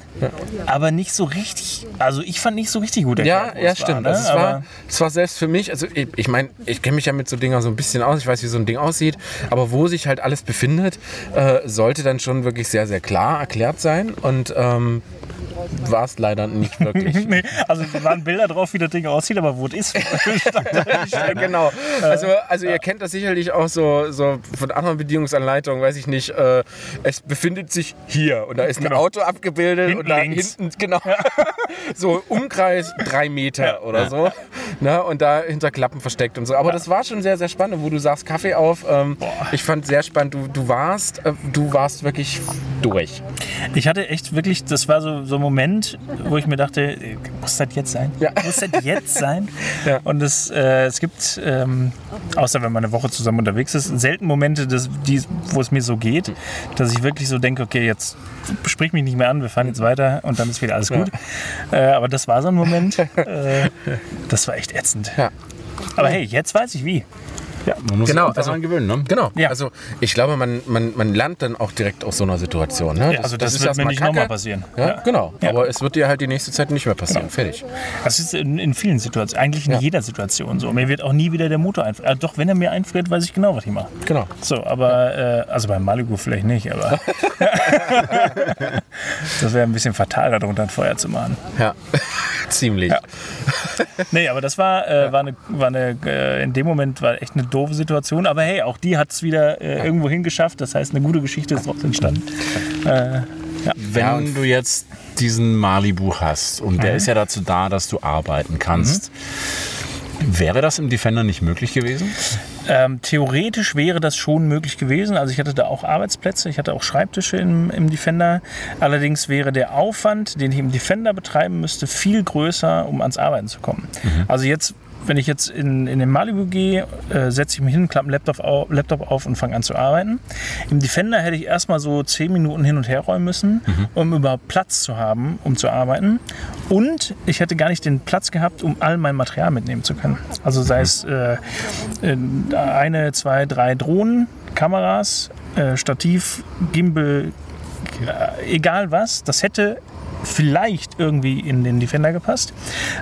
aber nicht so richtig, also ich fand nicht so richtig gut Ja, erklärt, ja, es stimmt. War, ne? also es, war, es war selbst für mich, also ich, ich meine, ich kenne mich ja mit so Dingern so ein bisschen aus, ich weiß, wie so ein Ding aussieht, aber wo sich halt alles befindet, äh, sollte dann schon wirklich sehr, sehr klar erklärt sein. Und ähm, war es leider nicht wirklich. nee, also waren Bilder drauf, wie das Ding aussieht, aber wo es ist, Ja, genau. Also, also ihr kennt das sicherlich auch so, so von anderen Bedienungsanleitungen, weiß ich nicht. Äh, es befindet sich hier und da ist ein Genau. Auto abgebildet Hinten und da links. hinten, genau, so Umkreis drei Meter oder so. Ne? Und da hinter Klappen versteckt und so. Aber das war schon sehr, sehr spannend, wo du sagst, Kaffee auf. Ähm, ich fand sehr spannend, du, du warst, äh, du warst wirklich durch. Ich hatte echt wirklich, das war so, so ein Moment, wo ich mir dachte, muss das jetzt sein? Ja. Muss das jetzt sein? Ja. Und es, äh, es gibt, ähm, außer wenn man eine Woche zusammen unterwegs ist, selten Momente, dass, die, wo es mir so geht, dass ich wirklich so denke, okay, jetzt sprich mich nicht mehr an, wir fahren jetzt weiter und dann ist wieder alles gut. Äh, aber das war so ein Moment, äh, das war echt ätzend. Ja. Aber hey, jetzt weiß ich wie. Man muss Genau, sich also- daran gewöhnen, ne? Genau. Ja. Also ich glaube, man, man, man lernt dann auch direkt aus so einer Situation. Ne? Ja, also das wird mir nicht nochmal passieren. Ja, Ja. genau. Ja. Aber es wird dir halt die nächste Zeit nicht mehr passieren. Fertig. Das ist in, in vielen Situationen, eigentlich in Ja. jeder Situation so. Mir wird auch nie wieder der Motor einfrieren. Äh, doch, wenn er mir einfriert, weiß ich genau, was ich mache. Genau. So, aber, äh, also beim Malibu vielleicht nicht, aber das wäre ein bisschen fatal, darunter ein Feuer zu machen. Ja, ziemlich. Ja. Nee, aber das war, äh, war, eine, war eine, äh, in dem Moment war echt eine doofe Situation. Aber hey, auch die hat es wieder äh, irgendwo hingeschafft. Das heißt, eine gute Geschichte ist daraus entstanden. Äh, Wenn Ja, und- du jetzt diesen Malibu hast und der ist ja dazu da, dass du arbeiten kannst, wäre das im Defender nicht möglich gewesen? Ähm, theoretisch wäre das schon möglich gewesen. Also ich hatte da auch Arbeitsplätze, ich hatte auch Schreibtische im, im Defender. Allerdings wäre der Aufwand, den ich im Defender betreiben müsste, viel größer, um ans Arbeiten zu kommen. Also jetzt, wenn ich jetzt in, in den Malibu gehe, äh, setze ich mich hin, klappe einen Laptop auf, Laptop auf und fange an zu arbeiten. Im Defender hätte ich erstmal so zehn Minuten hin und her räumen müssen, um überhaupt Platz zu haben, um zu arbeiten. Und ich hätte gar nicht den Platz gehabt, um all mein Material mitnehmen zu können. Also sei es äh, äh, eine, zwei, drei Drohnen, Kameras, äh, Stativ, Gimbal, äh, egal was, das hätte vielleicht irgendwie in den Defender gepasst,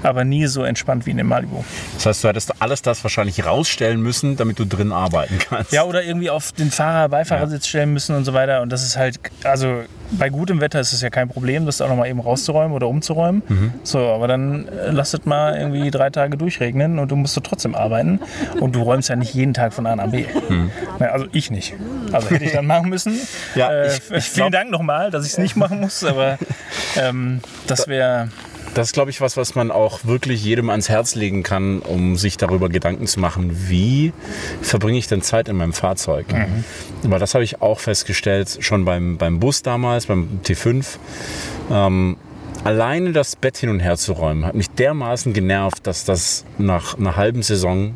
aber nie so entspannt wie in dem Malibu. Das heißt, du hättest alles das wahrscheinlich rausstellen müssen, damit du drin arbeiten kannst. Ja, oder irgendwie auf den Fahrer, Beifahrersitz stellen müssen und so weiter. Und das ist halt, also bei gutem Wetter ist es ja kein Problem, das auch noch mal eben rauszuräumen oder umzuräumen. So, aber dann äh, lasst es mal irgendwie drei Tage durchregnen und du musst so trotzdem arbeiten. Und du räumst ja nicht jeden Tag von A nach B. Na, also ich nicht. Also hätte ich dann machen müssen. Ja, äh, ich- ich vielen glaub- Dank nochmal, dass ich es nicht machen muss, aber ähm, das wäre. Das ist, glaube ich, was, was man auch wirklich jedem ans Herz legen kann, um sich darüber Gedanken zu machen, wie verbringe ich denn Zeit in meinem Fahrzeug. Aber das habe ich auch festgestellt, schon beim, beim Bus damals, beim T5. Ähm, alleine das Bett hin und her zu räumen, hat mich dermaßen genervt, dass das nach einer halben Saison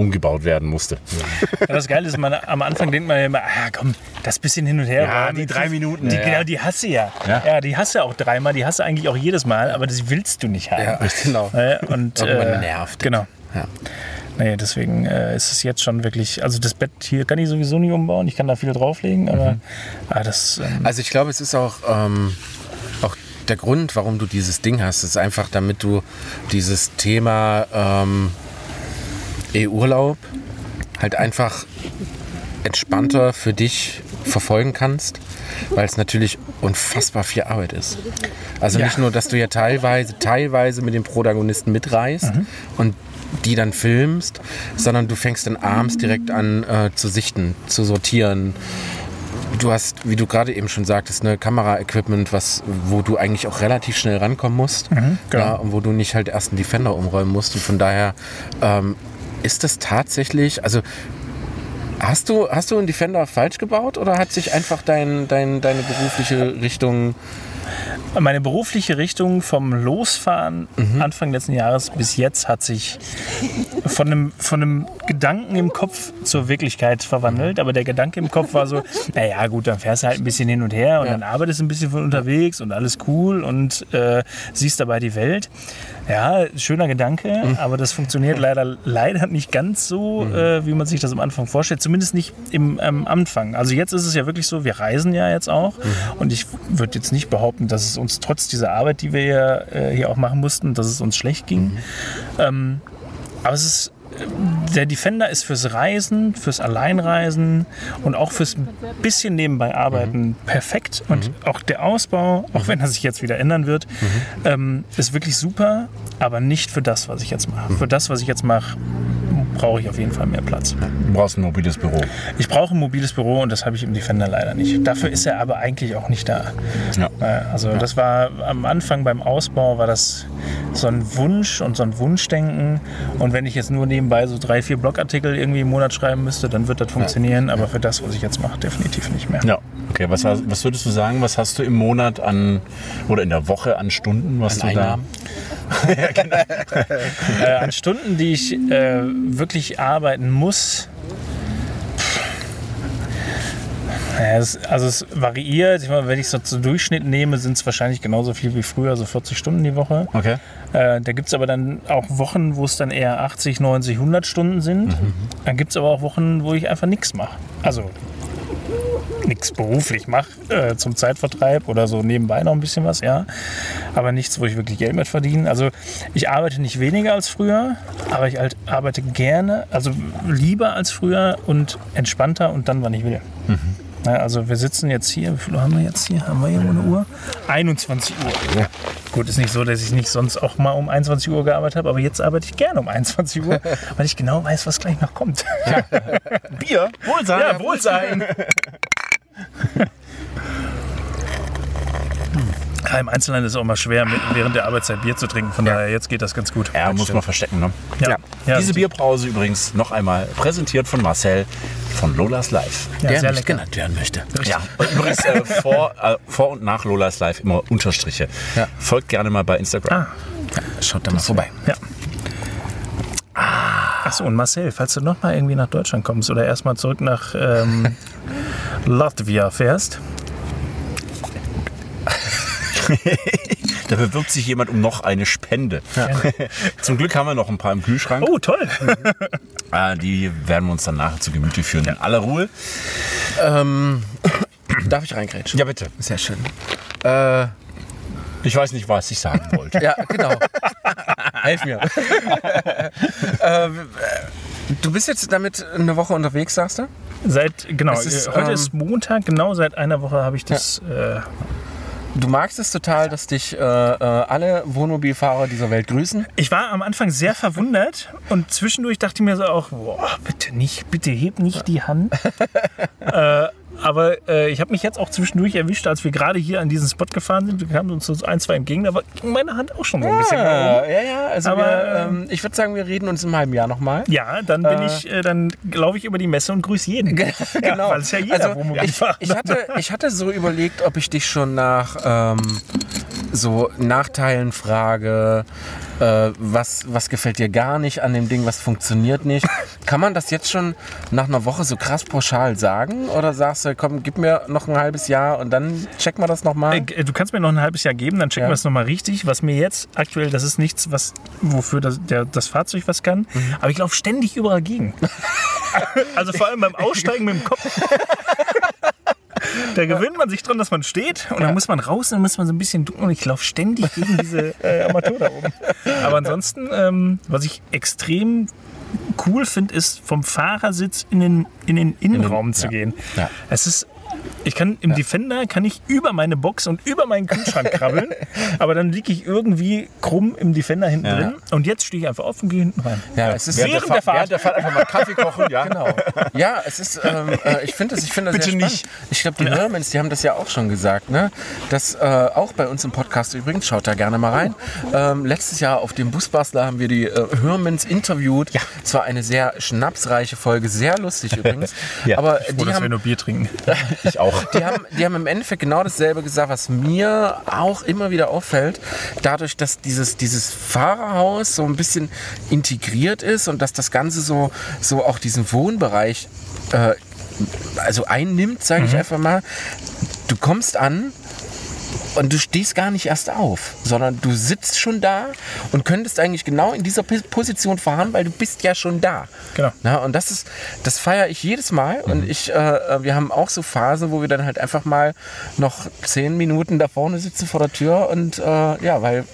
umgebaut werden musste. Ja, das Geile ist, man, am Anfang denkt man ja immer, ah, komm, das bisschen hin und her. Ja, die drei Minuten. Die, Ja, Genau, ja. die hasse ja. Ja. ja. die hasse auch dreimal, die hasse eigentlich auch jedes Mal, aber das willst du nicht haben. Ja, genau. Und, Irgendwann nervt. Genau. Ja. Nee, deswegen äh, ist es jetzt schon wirklich, also das Bett hier kann ich sowieso nicht umbauen, ich kann da viel drauflegen, aber ah, das, ähm, Also ich glaube, es ist auch, ähm, auch der Grund, warum du dieses Ding hast, ist einfach, damit du dieses Thema ähm, E-Urlaub halt einfach entspannter für dich verfolgen kannst, weil es natürlich unfassbar viel Arbeit ist. Also Ja. nicht nur, dass du ja teilweise, teilweise mit den Protagonisten mitreist und die dann filmst, sondern du fängst dann abends direkt an äh, zu sichten, zu sortieren, du hast, wie du gerade eben schon sagtest, ne, Kamera-Equipment, was, wo du eigentlich auch relativ schnell rankommen musst. genau. ja, und wo du nicht halt erst einen Defender umräumen musst. Und von daher ähm, ist das tatsächlich, also hast du, hast du einen Defender falsch gebaut oder hat sich einfach dein, dein, deine berufliche Richtung. meine berufliche Richtung vom Losfahren Mhm. Anfang letzten Jahres bis jetzt hat sich von einem, von einem Gedanken im Kopf zur Wirklichkeit verwandelt. Aber der Gedanke im Kopf war so, naja gut, dann fährst du halt ein bisschen hin und her und Ja. dann arbeitest du ein bisschen von unterwegs und alles cool und äh, siehst dabei die Welt. Ja, schöner Gedanke, Mhm. aber das funktioniert leider, leider nicht ganz so, Mhm. äh, wie man sich das am Anfang vorstellt. Zumindest nicht im ähm, Anfang. Also jetzt ist es ja wirklich so, wir reisen ja jetzt auch Mhm. und ich würde jetzt nicht behaupten, dass es uns trotz dieser Arbeit, die wir ja, äh, hier auch machen mussten, dass es uns schlecht ging. Ähm, aber es ist der Defender ist fürs Reisen, fürs Alleinreisen und auch fürs bisschen nebenbei arbeiten perfekt. Und auch der Ausbau, auch wenn er sich jetzt wieder ändern wird, ähm, ist wirklich super, aber nicht für das, was ich jetzt mache. Für das, was ich jetzt mache, brauche ich auf jeden Fall mehr Platz. Du brauchst ein mobiles Büro. Ich brauche ein mobiles Büro und das habe ich im Defender leider nicht. Dafür ist er aber eigentlich auch nicht da. Ja. Äh, Also das war am Anfang beim Ausbau war das so ein Wunsch und so ein Wunschdenken. Und wenn ich jetzt nur nebenbei so drei, vier Blogartikel irgendwie im Monat schreiben müsste, dann wird das funktionieren. Aber für das, was ich jetzt mache, definitiv nicht mehr. Ja. Okay, was, was würdest du sagen, was hast du im Monat an oder in der Woche an Stunden, was An du da Einnahmen? Äh, an Stunden, die ich äh, wirklich arbeiten muss. Ja, es, also es variiert. Ich meine, wenn ich so zu Durchschnitt nehme, sind es wahrscheinlich genauso viel wie früher, so 40 Stunden die Woche. Okay. Äh, da gibt es aber dann auch Wochen, wo es dann eher 80, 90, 100 Stunden sind. Dann gibt es aber auch Wochen, wo ich einfach nichts mache. Also nichts beruflich mache äh, zum Zeitvertreib oder so nebenbei noch ein bisschen was, ja. Aber nichts, wo ich wirklich Geld mit verdiene. Also ich arbeite nicht weniger als früher, aber ich halt arbeite gerne, also lieber als früher und entspannter und dann, wann ich will. Na, also wir sitzen jetzt hier, wie viel Uhr haben wir jetzt hier? Haben wir hier eine Uhr? 21 Uhr. Gut, ist nicht so, dass ich nicht sonst auch mal um 21 Uhr gearbeitet habe, aber jetzt arbeite ich gerne um 21 Uhr, weil ich genau weiß, was gleich noch kommt. Bier, Wohlsein. Ja, Wohlsein. Ja, Im Einzelnen ist es auch mal schwer, während der Arbeitszeit Bier zu trinken. Von daher, jetzt geht das ganz gut. Ja, muss man verstecken, ne? Ja. Ja, Diese. Bierpause übrigens noch einmal präsentiert von Marcel von Lolas Live. Ja, der sehr nicht genannt werden möchte. Ja, und übrigens äh, vor, äh, vor und nach Lolas Live immer Unterstriche. Ja. Folgt gerne mal bei Instagram. Ah, Schaut da mal vorbei. ja. Achso, und Marcel, falls du noch mal irgendwie nach Deutschland kommst oder erstmal zurück nach ähm, Latvia fährst, Da bewirbt sich jemand um noch eine Spende. Zum Glück haben wir noch ein paar im Kühlschrank. Oh, toll. Äh, die werden wir uns dann nachher zu Gemüte führen. In aller Ruhe. Ähm, Darf ich reingrätschen? Ja, bitte. Sehr schön. Äh, Ich weiß nicht, was ich sagen wollte. ja, genau. Helf mir. äh, du bist jetzt damit eine Woche unterwegs, sagst du? Seit, genau, Es ist, heute ähm, ist Montag, genau seit einer Woche habe ich das. Äh, Du magst es total, dass dich äh, äh, alle Wohnmobilfahrer dieser Welt grüßen. ich war am Anfang sehr verwundert und zwischendurch dachte ich mir so auch, boah, bitte nicht, bitte heb nicht die Hand. äh, aber äh, ich habe mich jetzt auch zwischendurch erwischt, als wir gerade hier an diesen Spot gefahren sind. Wir kamen uns so ein, zwei entgegen, da war meine Hand auch schon so ein bisschen nach oben. ja, ja. Also Aber, wir, ähm, ich würde sagen, wir reden uns im halben Jahr nochmal. Ja, dann bin Äh, ich, äh, dann laufe ich über die Messe und grüße jeden. genau. weil es ja jeder also, ich, ich, hatte, ich hatte so überlegt, ob ich dich schon nach ähm, so Nachteilen frage. Äh, was, was gefällt dir gar nicht an dem Ding, was funktioniert nicht? Kann man das jetzt schon nach einer Woche so krass pauschal sagen? Oder sagst du, komm, gib mir noch ein halbes Jahr und dann checken wir das nochmal? Äh, Du kannst mir noch ein halbes Jahr geben, dann checken Ja. wir es nochmal richtig. Was mir jetzt aktuell, das ist nichts, was, wofür das, der, das Fahrzeug was kann. Mhm. Aber ich laufe ständig überall gegen. also vor allem beim Aussteigen mit dem Kopf. Da gewöhnt man sich dran, dass man steht und dann muss man raus und dann muss man so ein bisschen ducken und ich laufe ständig gegen diese äh, Armatur da oben. Aber ansonsten, ähm, was ich extrem cool finde, ist vom Fahrersitz in den, in den Innenraum zu ja. gehen. Ja. Es ist ich kann im Defender kann ich über meine Box und über meinen Kühlschrank krabbeln, aber dann liege ich irgendwie krumm im Defender hinten Ja. drin und jetzt stehe ich einfach auf und gehe hinten rein. Ja, es ist Während der Fahrt, Fahrt. während der Fahrt einfach mal Kaffee kochen, ja. Genau. Ja, es ist, ähm, äh, ich finde das, ich finde das Bitte sehr spannend. nicht. Ich glaube, die Hörmens, die haben das ja auch schon gesagt, ne? Das äh, auch bei uns im Podcast übrigens, schaut da gerne mal rein. Ähm, letztes Jahr auf dem Busbastler haben wir die äh, Hörmens interviewt. Ja. Es war eine sehr schnapsreiche Folge, sehr lustig übrigens. Ja. Aber Froh, die dass wir haben, nur Bier trinken. Ich auch. die, haben, die haben im Endeffekt genau dasselbe gesagt, was mir auch immer wieder auffällt. Dadurch, dass dieses, dieses Fahrerhaus so ein bisschen integriert ist und dass das Ganze so, so auch diesen Wohnbereich äh, also einnimmt, sage ich einfach mal. Du kommst an und du stehst gar nicht erst auf, sondern du sitzt schon da und könntest eigentlich genau in dieser Pos- Position fahren, weil du bist ja schon da. Genau. Na, und das ist, das feiere ich jedes Mal. Und ich, äh, wir haben auch so Phasen, wo wir dann halt einfach mal noch zehn Minuten da vorne sitzen vor der Tür und äh, ja, weil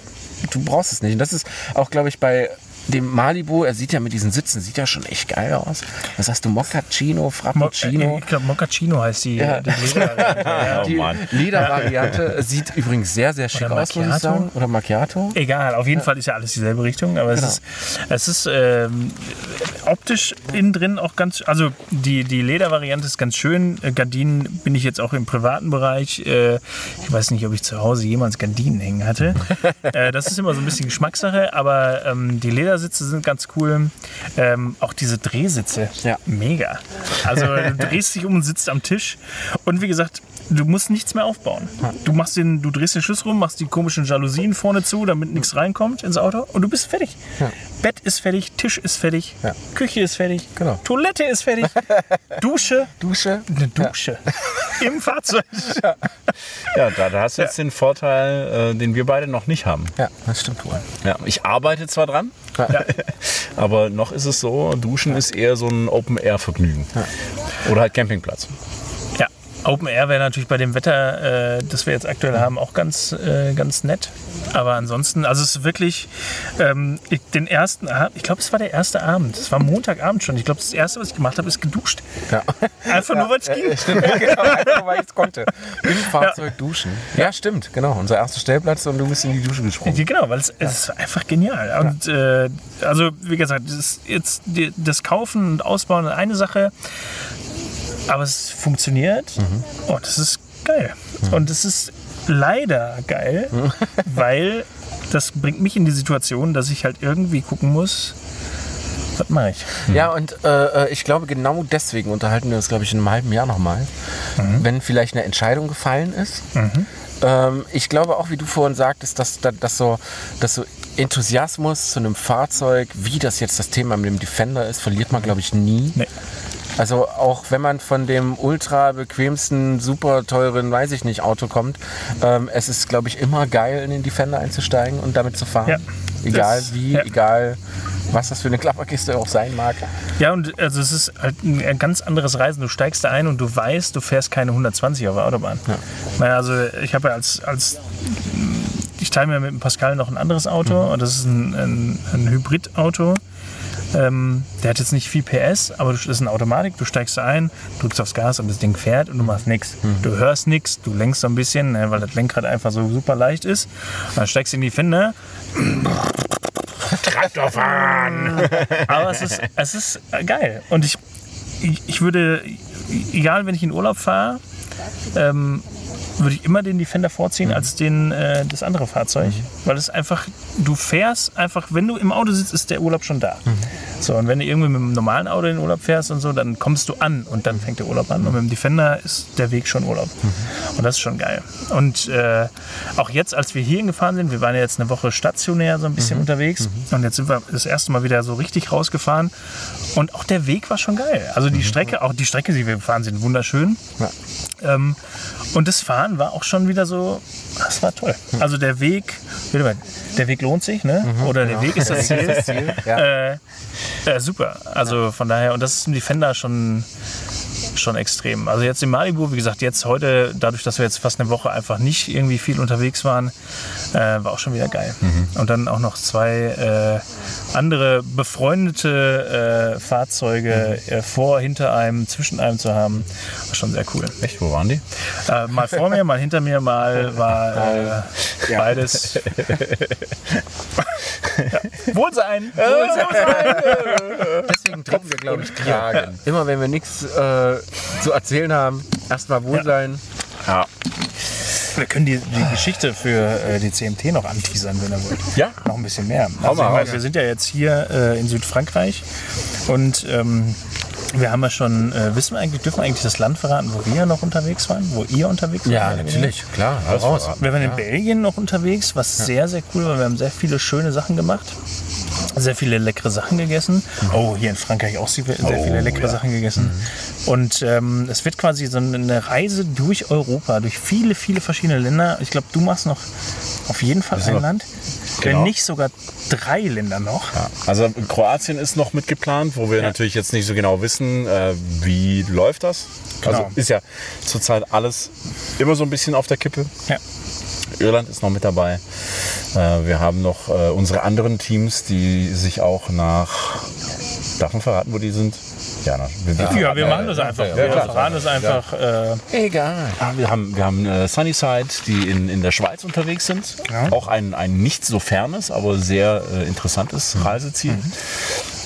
du brauchst es nicht. Und das ist auch, glaube ich, bei dem Malibu, er sieht ja mit diesen Sitzen, sieht ja schon echt geil aus. Was hast du? Moccacino, Mo Frappuccino? ich glaube, Moccacino heißt die, Ja. die Ledervariante. ja. Oh. Ledervariante sieht übrigens sehr, sehr schick Oder aus, muss ich sagen. Oder Macchiato. Egal, auf jeden Fall ist ja alles dieselbe Richtung, aber Genau. es ist, es ist ähm, optisch innen drin auch ganz, also die, die Ledervariante ist ganz schön. Äh, Gardinen bin ich jetzt auch im privaten Bereich. Äh, ich weiß nicht, ob ich zu Hause jemals Gardinen hängen hatte. äh, das ist immer so ein bisschen Geschmackssache, aber ähm, die Ledersitze sind ganz cool. Ähm, auch diese Drehsitze, Ja. mega. Also du drehst dich um und sitzt am Tisch und wie gesagt, du musst nichts mehr aufbauen. Du machst den, du drehst den Schlüssel rum, machst die komischen Jalousien vorne zu, damit nichts reinkommt ins Auto und du bist fertig. Bett ist fertig, Tisch ist fertig, Ja. Küche ist fertig, Genau. Toilette ist fertig, Dusche, Dusche. eine Dusche im Fahrzeug. Ja, da, da hast du jetzt den Vorteil, äh, den wir beide noch nicht haben. Ja, das stimmt wohl. Ja, ich arbeite zwar dran, aber noch ist es so, Duschen ist eher so ein Open-Air-Vergnügen. Oder halt Campingplatz. Ja, Open Air wäre natürlich bei dem Wetter, äh, das wir jetzt aktuell haben, auch ganz, äh, ganz nett. Aber ansonsten, also es ist wirklich ähm, ich, den ersten Abend, ich glaube, es war der erste Abend. Es war Montagabend schon. Ich glaube, das erste, was ich gemacht habe, ist geduscht. Ja. Einfach nur, weil es ging. Stimmt, genau, einfach weil ich es konnte. Im Fahrzeug duschen. Ja, stimmt, genau. Unser erster Stellplatz und du bist in die Dusche gesprungen. Ja, genau, weil es, es ist einfach genial. Und äh, also wie gesagt, das, jetzt das Kaufen und Ausbauen ist eine Sache, aber es funktioniert und es ist geil. Und es ist leider geil, weil das bringt mich in die Situation, dass ich halt irgendwie gucken muss, was mache ich? Ja, und äh, äh, ich glaube, genau deswegen unterhalten wir uns, glaube ich, in einem halben Jahr nochmal. Wenn vielleicht eine Entscheidung gefallen ist. Ähm, ich glaube auch, wie du vorhin sagtest, dass, dass, dass, so, dass so Enthusiasmus zu einem Fahrzeug, wie das jetzt das Thema mit dem Defender ist, verliert man, glaube ich, nie. Nee. Also auch wenn man von dem ultra bequemsten, super teuren, weiß ich nicht, Auto kommt, ähm, es ist, glaube ich, immer geil, in den Defender einzusteigen und damit zu fahren. Ja. Egal Das- wie, ja. egal was das für eine Klapperkiste auch sein mag. Ja, und also es ist halt ein ganz anderes Reisen. Du steigst da ein und du weißt, du fährst keine 120 auf der Autobahn. Ja. Also ich habe ja als, als ich teile mir mit dem Pascal noch ein anderes Auto und das ist ein, ein, ein Hybridauto. Ähm, der hat jetzt nicht viel PS, aber das ist eine Automatik. Du steigst da ein, drückst aufs Gas und das Ding fährt und du machst nichts. Du hörst nichts, du lenkst so ein bisschen, ne, weil das Lenkrad einfach so super leicht ist. Dann steigst du in die Fender. Traktor fahren! Aber es ist, es ist geil. Und ich, ich, ich würde, egal wenn ich in Urlaub fahre, ähm, würde ich immer den Defender vorziehen als den, äh, das andere Fahrzeug. Weil es einfach, du fährst einfach, wenn du im Auto sitzt, ist der Urlaub schon da. So, und wenn du irgendwie mit einem normalen Auto in den Urlaub fährst und so, dann kommst du an und dann fängt der Urlaub an. Und mit dem Defender ist der Weg schon Urlaub. Und das ist schon geil. Und äh, auch jetzt, als wir hierhin gefahren sind, wir waren ja jetzt eine Woche stationär so ein bisschen unterwegs und jetzt sind wir das erste Mal wieder so richtig rausgefahren. Und auch der Weg war schon geil. Also die Strecke, auch die Strecke, die wir gefahren sind, wunderschön. Ähm, und das Fahren war auch schon wieder so, das war toll. Also der Weg, der Weg lohnt sich, ne? Oder der Weg ist das Ziel. Ja. Äh, äh, super. Also von daher, und das ist im Defender schon, schon extrem. Also jetzt in Malibu, wie gesagt, jetzt heute, dadurch, dass wir jetzt fast eine Woche einfach nicht irgendwie viel unterwegs waren, äh, war auch schon wieder geil. Und dann auch noch zwei äh, andere befreundete äh, Fahrzeuge äh, vor, hinter einem, zwischen einem zu haben, war schon sehr cool. Echt, wo waren die? Äh, mal vor mir, mal hinter mir, mal war äh, Ja. beides. ja. Wohlsein! Deswegen trinken wir, glaube ich, Bier. Immer wenn wir nichts äh, zu erzählen haben, erstmal wohl sein. Ja. Wir können die, die Geschichte für äh, die CMT noch anteasern, wenn ihr wollt. Ja. Noch ein bisschen mehr. Also, mal ich meine, raus. wir sind ja jetzt hier äh, in Südfrankreich und ähm, wir haben ja schon, äh, wissen wir eigentlich, dürfen wir eigentlich das Land verraten, wo wir noch unterwegs waren, wo ihr unterwegs wart? Ja, natürlich, klar. Alles raus. Wir waren in Belgien noch unterwegs, was sehr, sehr cool war. Wir haben sehr viele schöne Sachen gemacht. Sehr viele leckere Sachen gegessen. Oh, hier in Frankreich auch sehr sehr viele leckere Sachen gegessen. Und ähm, es wird quasi so eine Reise durch Europa, durch viele, viele verschiedene Länder. Ich glaube, du machst noch auf jeden Fall ein noch- Genau. Wenn nicht sogar drei Länder noch. Ja, Also Kroatien ist noch mitgeplant, wo wir natürlich jetzt nicht so genau wissen, äh, wie läuft das. Also Genau. ist ja zurzeit alles immer so ein bisschen auf der Kippe. Ja. Irland ist noch mit dabei. Äh, wir haben noch äh, unsere anderen Teams, die sich auch nach. Darf man verraten, wo die sind? Ja, na, wir, Ja, wir machen das einfach. wir verraten das einfach. Äh, Egal. Wir haben, wir haben äh, Sunnyside, die in, in der Schweiz unterwegs sind. Ja. Auch ein, ein nicht so fernes, aber sehr äh, interessantes Reiseziel.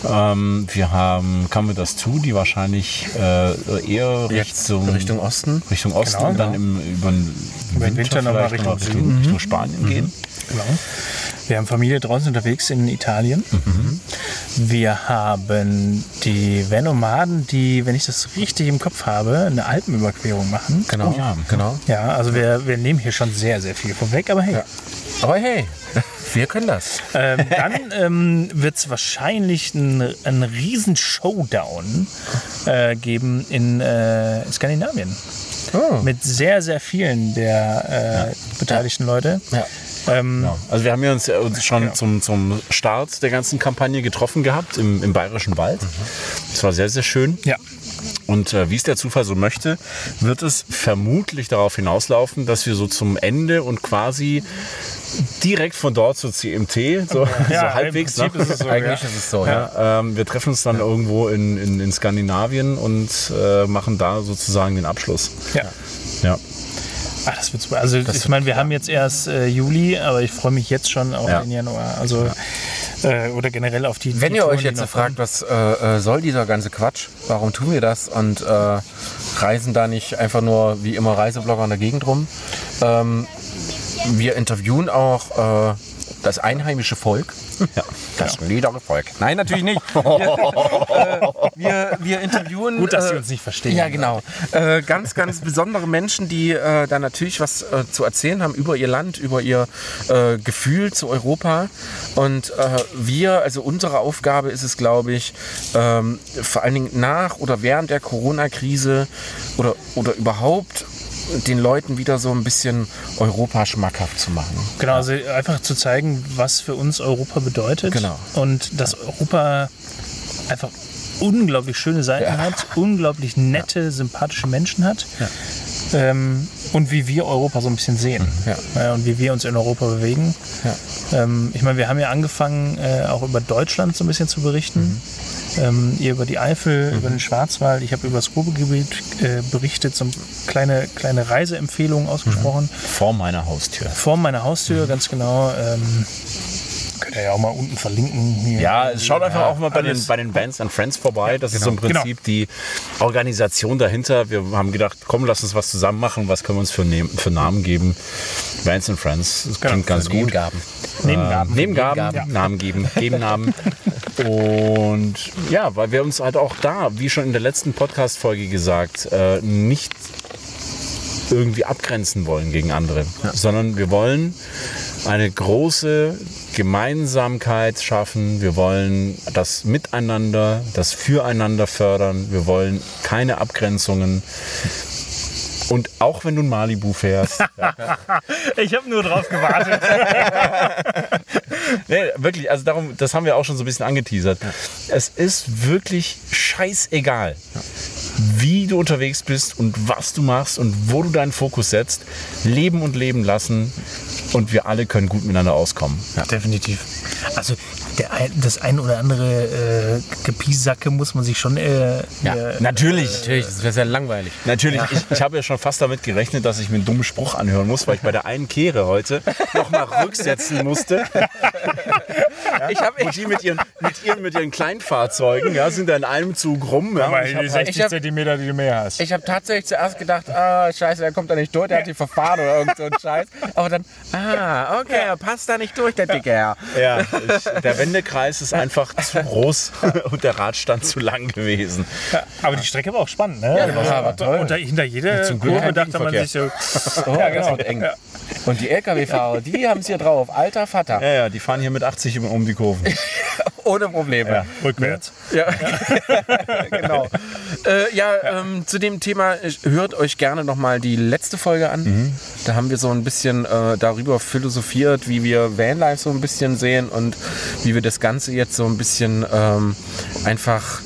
Ähm, wir haben Come With Us 2, die wahrscheinlich äh, eher Richtung, Richtung Osten. Richtung Osten Genau, und dann im, über den Winter noch mal vielleicht noch mal Richtung Richtung, Richtung Spanien gehen. Genau. Wir haben Familie draußen unterwegs in Italien. Wir haben die Venomaden, die, wenn ich das richtig im Kopf habe, eine Alpenüberquerung machen. Genau. Oh ja. genau. Ja, also wir, wir nehmen hier schon sehr, sehr viel vorweg, aber hey. Aber hey, wir können das. Ähm, dann ähm, wird es wahrscheinlich einen, einen riesen Showdown äh, geben in äh, Skandinavien. Oh. Mit sehr, sehr vielen der äh, beteiligten Leute. Ja. Ähm, Genau. Also wir haben ja uns, äh, uns schon zum, zum Start der ganzen Kampagne getroffen gehabt im, im Bayerischen Wald. Das war sehr, sehr schön. ja. Und äh, wie es der Zufall so möchte, wird es vermutlich darauf hinauslaufen, dass wir so zum Ende und quasi direkt von dort zur CMT, so, so halbwegs. im Prinzip ne? ist es so, Eigentlich ja. ist es so, ja. Ja, ähm, wir treffen uns dann irgendwo in, in, in Skandinavien und äh, machen da sozusagen den Abschluss. ja. Ja. Ach, das wird super. Also ich meine, wir haben jetzt erst äh, Juli, aber ich freue mich jetzt schon auf Ja. den Januar. Also äh, oder generell auf die. Wenn die ihr Touren, euch jetzt fragt, was äh, äh, soll dieser ganze Quatsch, warum tun wir das und äh, reisen da nicht einfach nur wie immer Reiseblogger in der Gegend rum? Ähm, wir interviewen auch äh, das einheimische Volk. Ja. Das niedere Volk. Nein, natürlich nicht. Wir, äh, wir, wir interviewen. Gut, dass äh, sie uns nicht verstehen. Ja, genau. Äh, ganz, ganz besondere Menschen, die äh, da natürlich was äh, zu erzählen haben über ihr Land, über ihr äh, Gefühl zu Europa. Und äh, wir, also unsere Aufgabe ist es, glaube ich, ähm, vor allen Dingen nach oder während der Corona-Krise oder, oder überhaupt den Leuten wieder so ein bisschen Europa schmackhaft zu machen. Genau, also einfach zu zeigen, was für uns Europa bedeutet. Genau. Und dass Europa einfach unglaublich schöne Seiten Ja. hat, unglaublich nette, sympathische Menschen hat. Ähm, und wie wir Europa so ein bisschen sehen. Ja. Ja, und wie wir uns in Europa bewegen. Ja. Ähm, ich meine, wir haben ja angefangen, äh, auch über Deutschland so ein bisschen zu berichten. Ähm, ihr über die Eifel, über den Schwarzwald. Ich habe über das Ruhrgebiet äh, berichtet, so kleine, kleine Reiseempfehlungen ausgesprochen. Vor meiner Haustür. Vor meiner Haustür, ganz genau. Ähm, könnt ihr ja auch mal unten verlinken. Hier. Ja, schaut einfach auch mal bei den, bei den Bands and Friends vorbei. Das ist im Genau. Prinzip die Organisation dahinter. Wir haben gedacht, komm, lass uns was zusammen machen. Was können wir uns für, Nehm- für Namen geben? Bands and Friends, das klingt ganz gut. Nebengaben. Nebengaben. Nebengaben, Nebengaben. Namen geben, geben Namen. Und ja, weil wir uns halt auch da, wie schon in der letzten Podcast-Folge gesagt, äh, nicht irgendwie abgrenzen wollen gegen andere, sondern wir wollen eine große Gemeinsamkeit schaffen. Wir wollen das Miteinander, das Füreinander fördern. Wir wollen keine Abgrenzungen. Und auch wenn du ein Malibu fährst, Ich habe nur drauf gewartet. Nee, wirklich, also darum, das haben wir auch schon so ein bisschen angeteasert. Es ist wirklich scheißegal, wie du unterwegs bist und was du machst und wo du deinen Fokus setzt. Leben und leben lassen und wir alle können gut miteinander auskommen. Definitiv. Also ein- das ein oder andere äh, Gepiesacke muss man sich schon. Äh, Ja, äh, Natürlich. Natürlich, das wäre sehr langweilig. Natürlich, ich, ich habe ja schon fast damit gerechnet, dass ich mir einen dummen Spruch anhören muss, weil ich bei der einen Kehre heute nochmal rücksetzen musste. Ich habe Und die mit ihren, mit ihren, mit ihren Kleinfahrzeugen ja, sind da in einem Zug rum. Ja, ich hab, 60 ich hab- Zentimeter, die du mehr hast. Ich habe tatsächlich zuerst gedacht, ah, scheiße, der kommt da nicht durch, der hat die verfahren oder irgend so ein Scheiß. Aber dann, ah, okay, er passt da nicht durch, der dicke Herr. Ja, ich, der Wendekreis ist einfach zu groß und der Radstand zu lang gewesen. Ja, aber die Strecke war auch spannend, ne? Ja, die war aber toll. Und da, hinter jeder zum Glück Kurve dachte man sich so, Oh, Ja, das genau. wird eng. Und die LKW-Fahrer, die haben es hier drauf. Alter Vater. Ja, ja, die fahren hier mit 80 um- um die Kurven. Ohne Probleme. rückwärts. Ja, genau. Äh, ja, ähm, zu dem Thema hört euch gerne nochmal die letzte Folge an. Da haben wir so ein bisschen äh, darüber philosophiert, wie wir Vanlife so ein bisschen sehen und wie wir das Ganze jetzt so ein bisschen ähm, einfach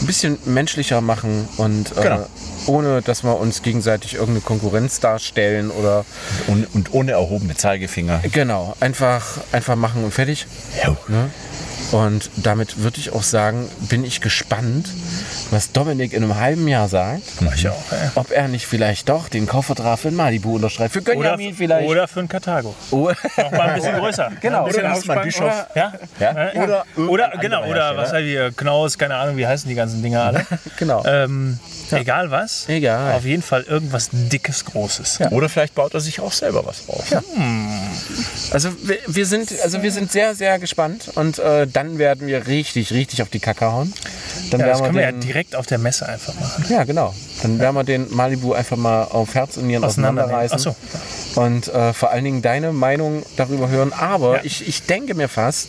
ein bisschen menschlicher machen und äh, Genau. ohne, dass wir uns gegenseitig irgendeine Konkurrenz darstellen oder Und, und ohne erhobene Zeigefinger. genau, einfach, einfach machen und fertig. Ne? Und damit würde ich auch sagen, bin ich gespannt, was Dominik in einem halben Jahr sagt. Ich auch, ey. Ob er nicht vielleicht doch den Kaufvertrag für den Malibu unterschreibt. Für Oder, Gönjamin vielleicht. oder für einen Karthago. Oh. Noch mal ein bisschen größer. Genau. Ein bisschen Oder Hausmann Ausspann- Bischof. Ja? Ja? Ja. Oder Oder, irgendein genau, anderer oder Hersteller. was halt hier, Knaus, keine Ahnung, wie heißen die ganzen Dinger alle. Genau. Ähm, Egal was. Egal. Auf jeden Fall irgendwas dickes, großes. Oder vielleicht baut er sich auch selber was auf. Also wir, wir sind, also wir sind sehr, sehr gespannt und äh, dann werden wir richtig, richtig auf die Kacke hauen. Dann Ja, das können wir ja den, direkt auf der Messe einfach machen. ja, genau. Dann werden wir den Malibu einfach mal auf Herz und Nieren auseinanderreißen. Ach so. Und äh, vor allen Dingen deine Meinung darüber hören. Aber Ja. ich, ich denke mir fast,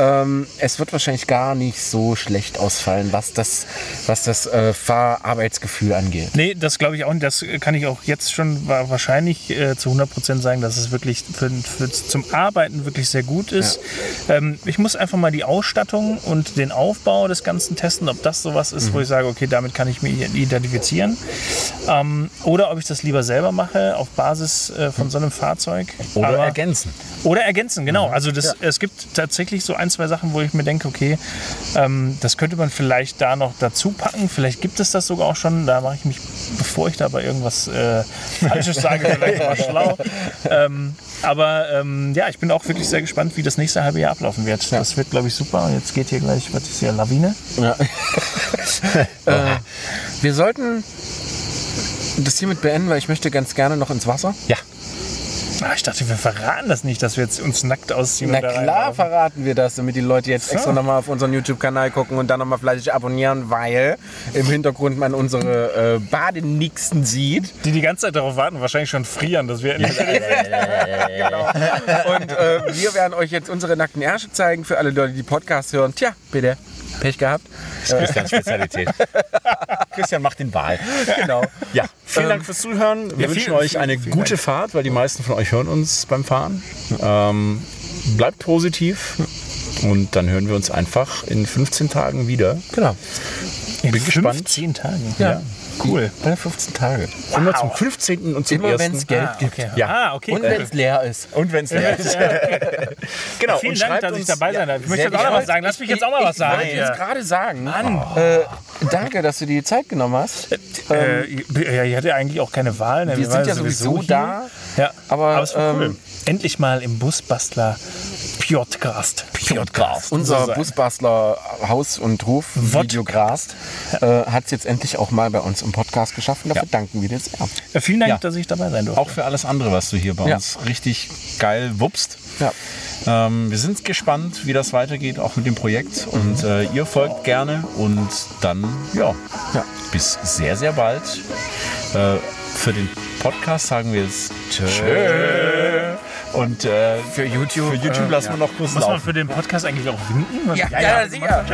ähm, es wird wahrscheinlich gar nicht so schlecht ausfallen, was das, was das äh, Fahrarbeitsgefühl angeht. Nee, das glaube ich auch nicht. Das kann ich auch jetzt schon wa- wahrscheinlich äh, zu 100% sagen, dass es wirklich für, für, zum Arbeiten wirklich sehr gut ist. Ähm, ich muss einfach mal die Ausstattung und den Aufbau des Ganzen testen, ob das sowas ist, Mhm. Wo ich sage, okay, damit kann ich mich identifizieren. Ähm, oder ob ich das lieber selber mache auf Basis äh, von so einem Fahrzeug. Oder Aber- ergänzen. Oder ergänzen, genau. Also das, es gibt tatsächlich so ein, zwei Sachen, wo ich mir denke, okay, ähm, das könnte man vielleicht da noch dazu packen. Vielleicht gibt es das sogar auch schon. Da mache ich mich, bevor ich da bei irgendwas äh, Falsches sage, vielleicht mal schlau. Ähm, aber ähm, ja, ich bin auch wirklich sehr gespannt, wie das nächste halbe Jahr ablaufen wird. Das wird, glaube ich, super. Und jetzt geht hier gleich, was ist hier, Lawine? äh, wir sollten das hiermit beenden, weil ich möchte ganz gerne noch ins Wasser. Ja. Ah, ich dachte, wir verraten das nicht, dass wir jetzt uns nackt ausziehen. Na klar verraten wir das, damit die Leute jetzt So. extra nochmal auf unseren YouTube-Kanal gucken und dann nochmal fleißig abonnieren, weil im Hintergrund man unsere äh, Badenixen sieht. Die die ganze Zeit darauf warten, wahrscheinlich schon frieren, dass wir endlich genau. Und äh, wir werden euch jetzt unsere nackten Ärsche zeigen für alle Leute, die Podcast hören. Tja, bitte. Pech gehabt. Das ist Christians Spezialität. Christian macht den Wahl. Genau. Ja, Vielen Dank fürs Zuhören. Wir ja, wünschen euch eine gute Dank. Fahrt, weil die meisten von euch hören uns beim Fahren. Ähm, bleibt positiv und dann hören wir uns einfach in 15 Tagen wieder. Genau. In Bin gespannt. 15 Tagen. Ja. Cool. Alle 15 Tage. Immer zum 15. und zum Immer 1. wenn es Geld Ah, gibt. okay. Ja. Ah, okay. Und wenn es leer ist. Und wenn es leer ist. genau. Vielen und Dank, dass ich dabei sein darf. Ich möchte jetzt auch noch was sagen. Lass mich jetzt auch mal was Ich sagen. wollte jetzt gerade sagen. Äh, danke, dass du dir die Zeit genommen hast. Äh, ja, ich hatte eigentlich auch keine Wahl. ne? Wir waren sind ja sowieso hier. da. Ja, Aber, cool. ähm, Endlich mal im Busbastler Podcast. Podcast. Unser Busbastler Haus- und Ruf Wott. Videograst äh, hat es jetzt endlich auch mal bei uns im Podcast geschafft und dafür danken wir dir sehr. Ja, vielen Dank, Ja. dass ich dabei sein durfte. Auch für alles andere, was du hier bei Ja. uns richtig geil wuppst. Ja. Ähm, wir sind gespannt, wie das weitergeht, auch mit dem Projekt. Und äh, ihr folgt gerne und dann, ja, Ja. bis sehr, sehr bald. Äh, für den Podcast sagen wir jetzt Tschö. Und äh, Für YouTube, für YouTube äh, lassen ja. wir noch kurz Muss man laufen. für den Podcast eigentlich auch winken? Ja, ja, sicher.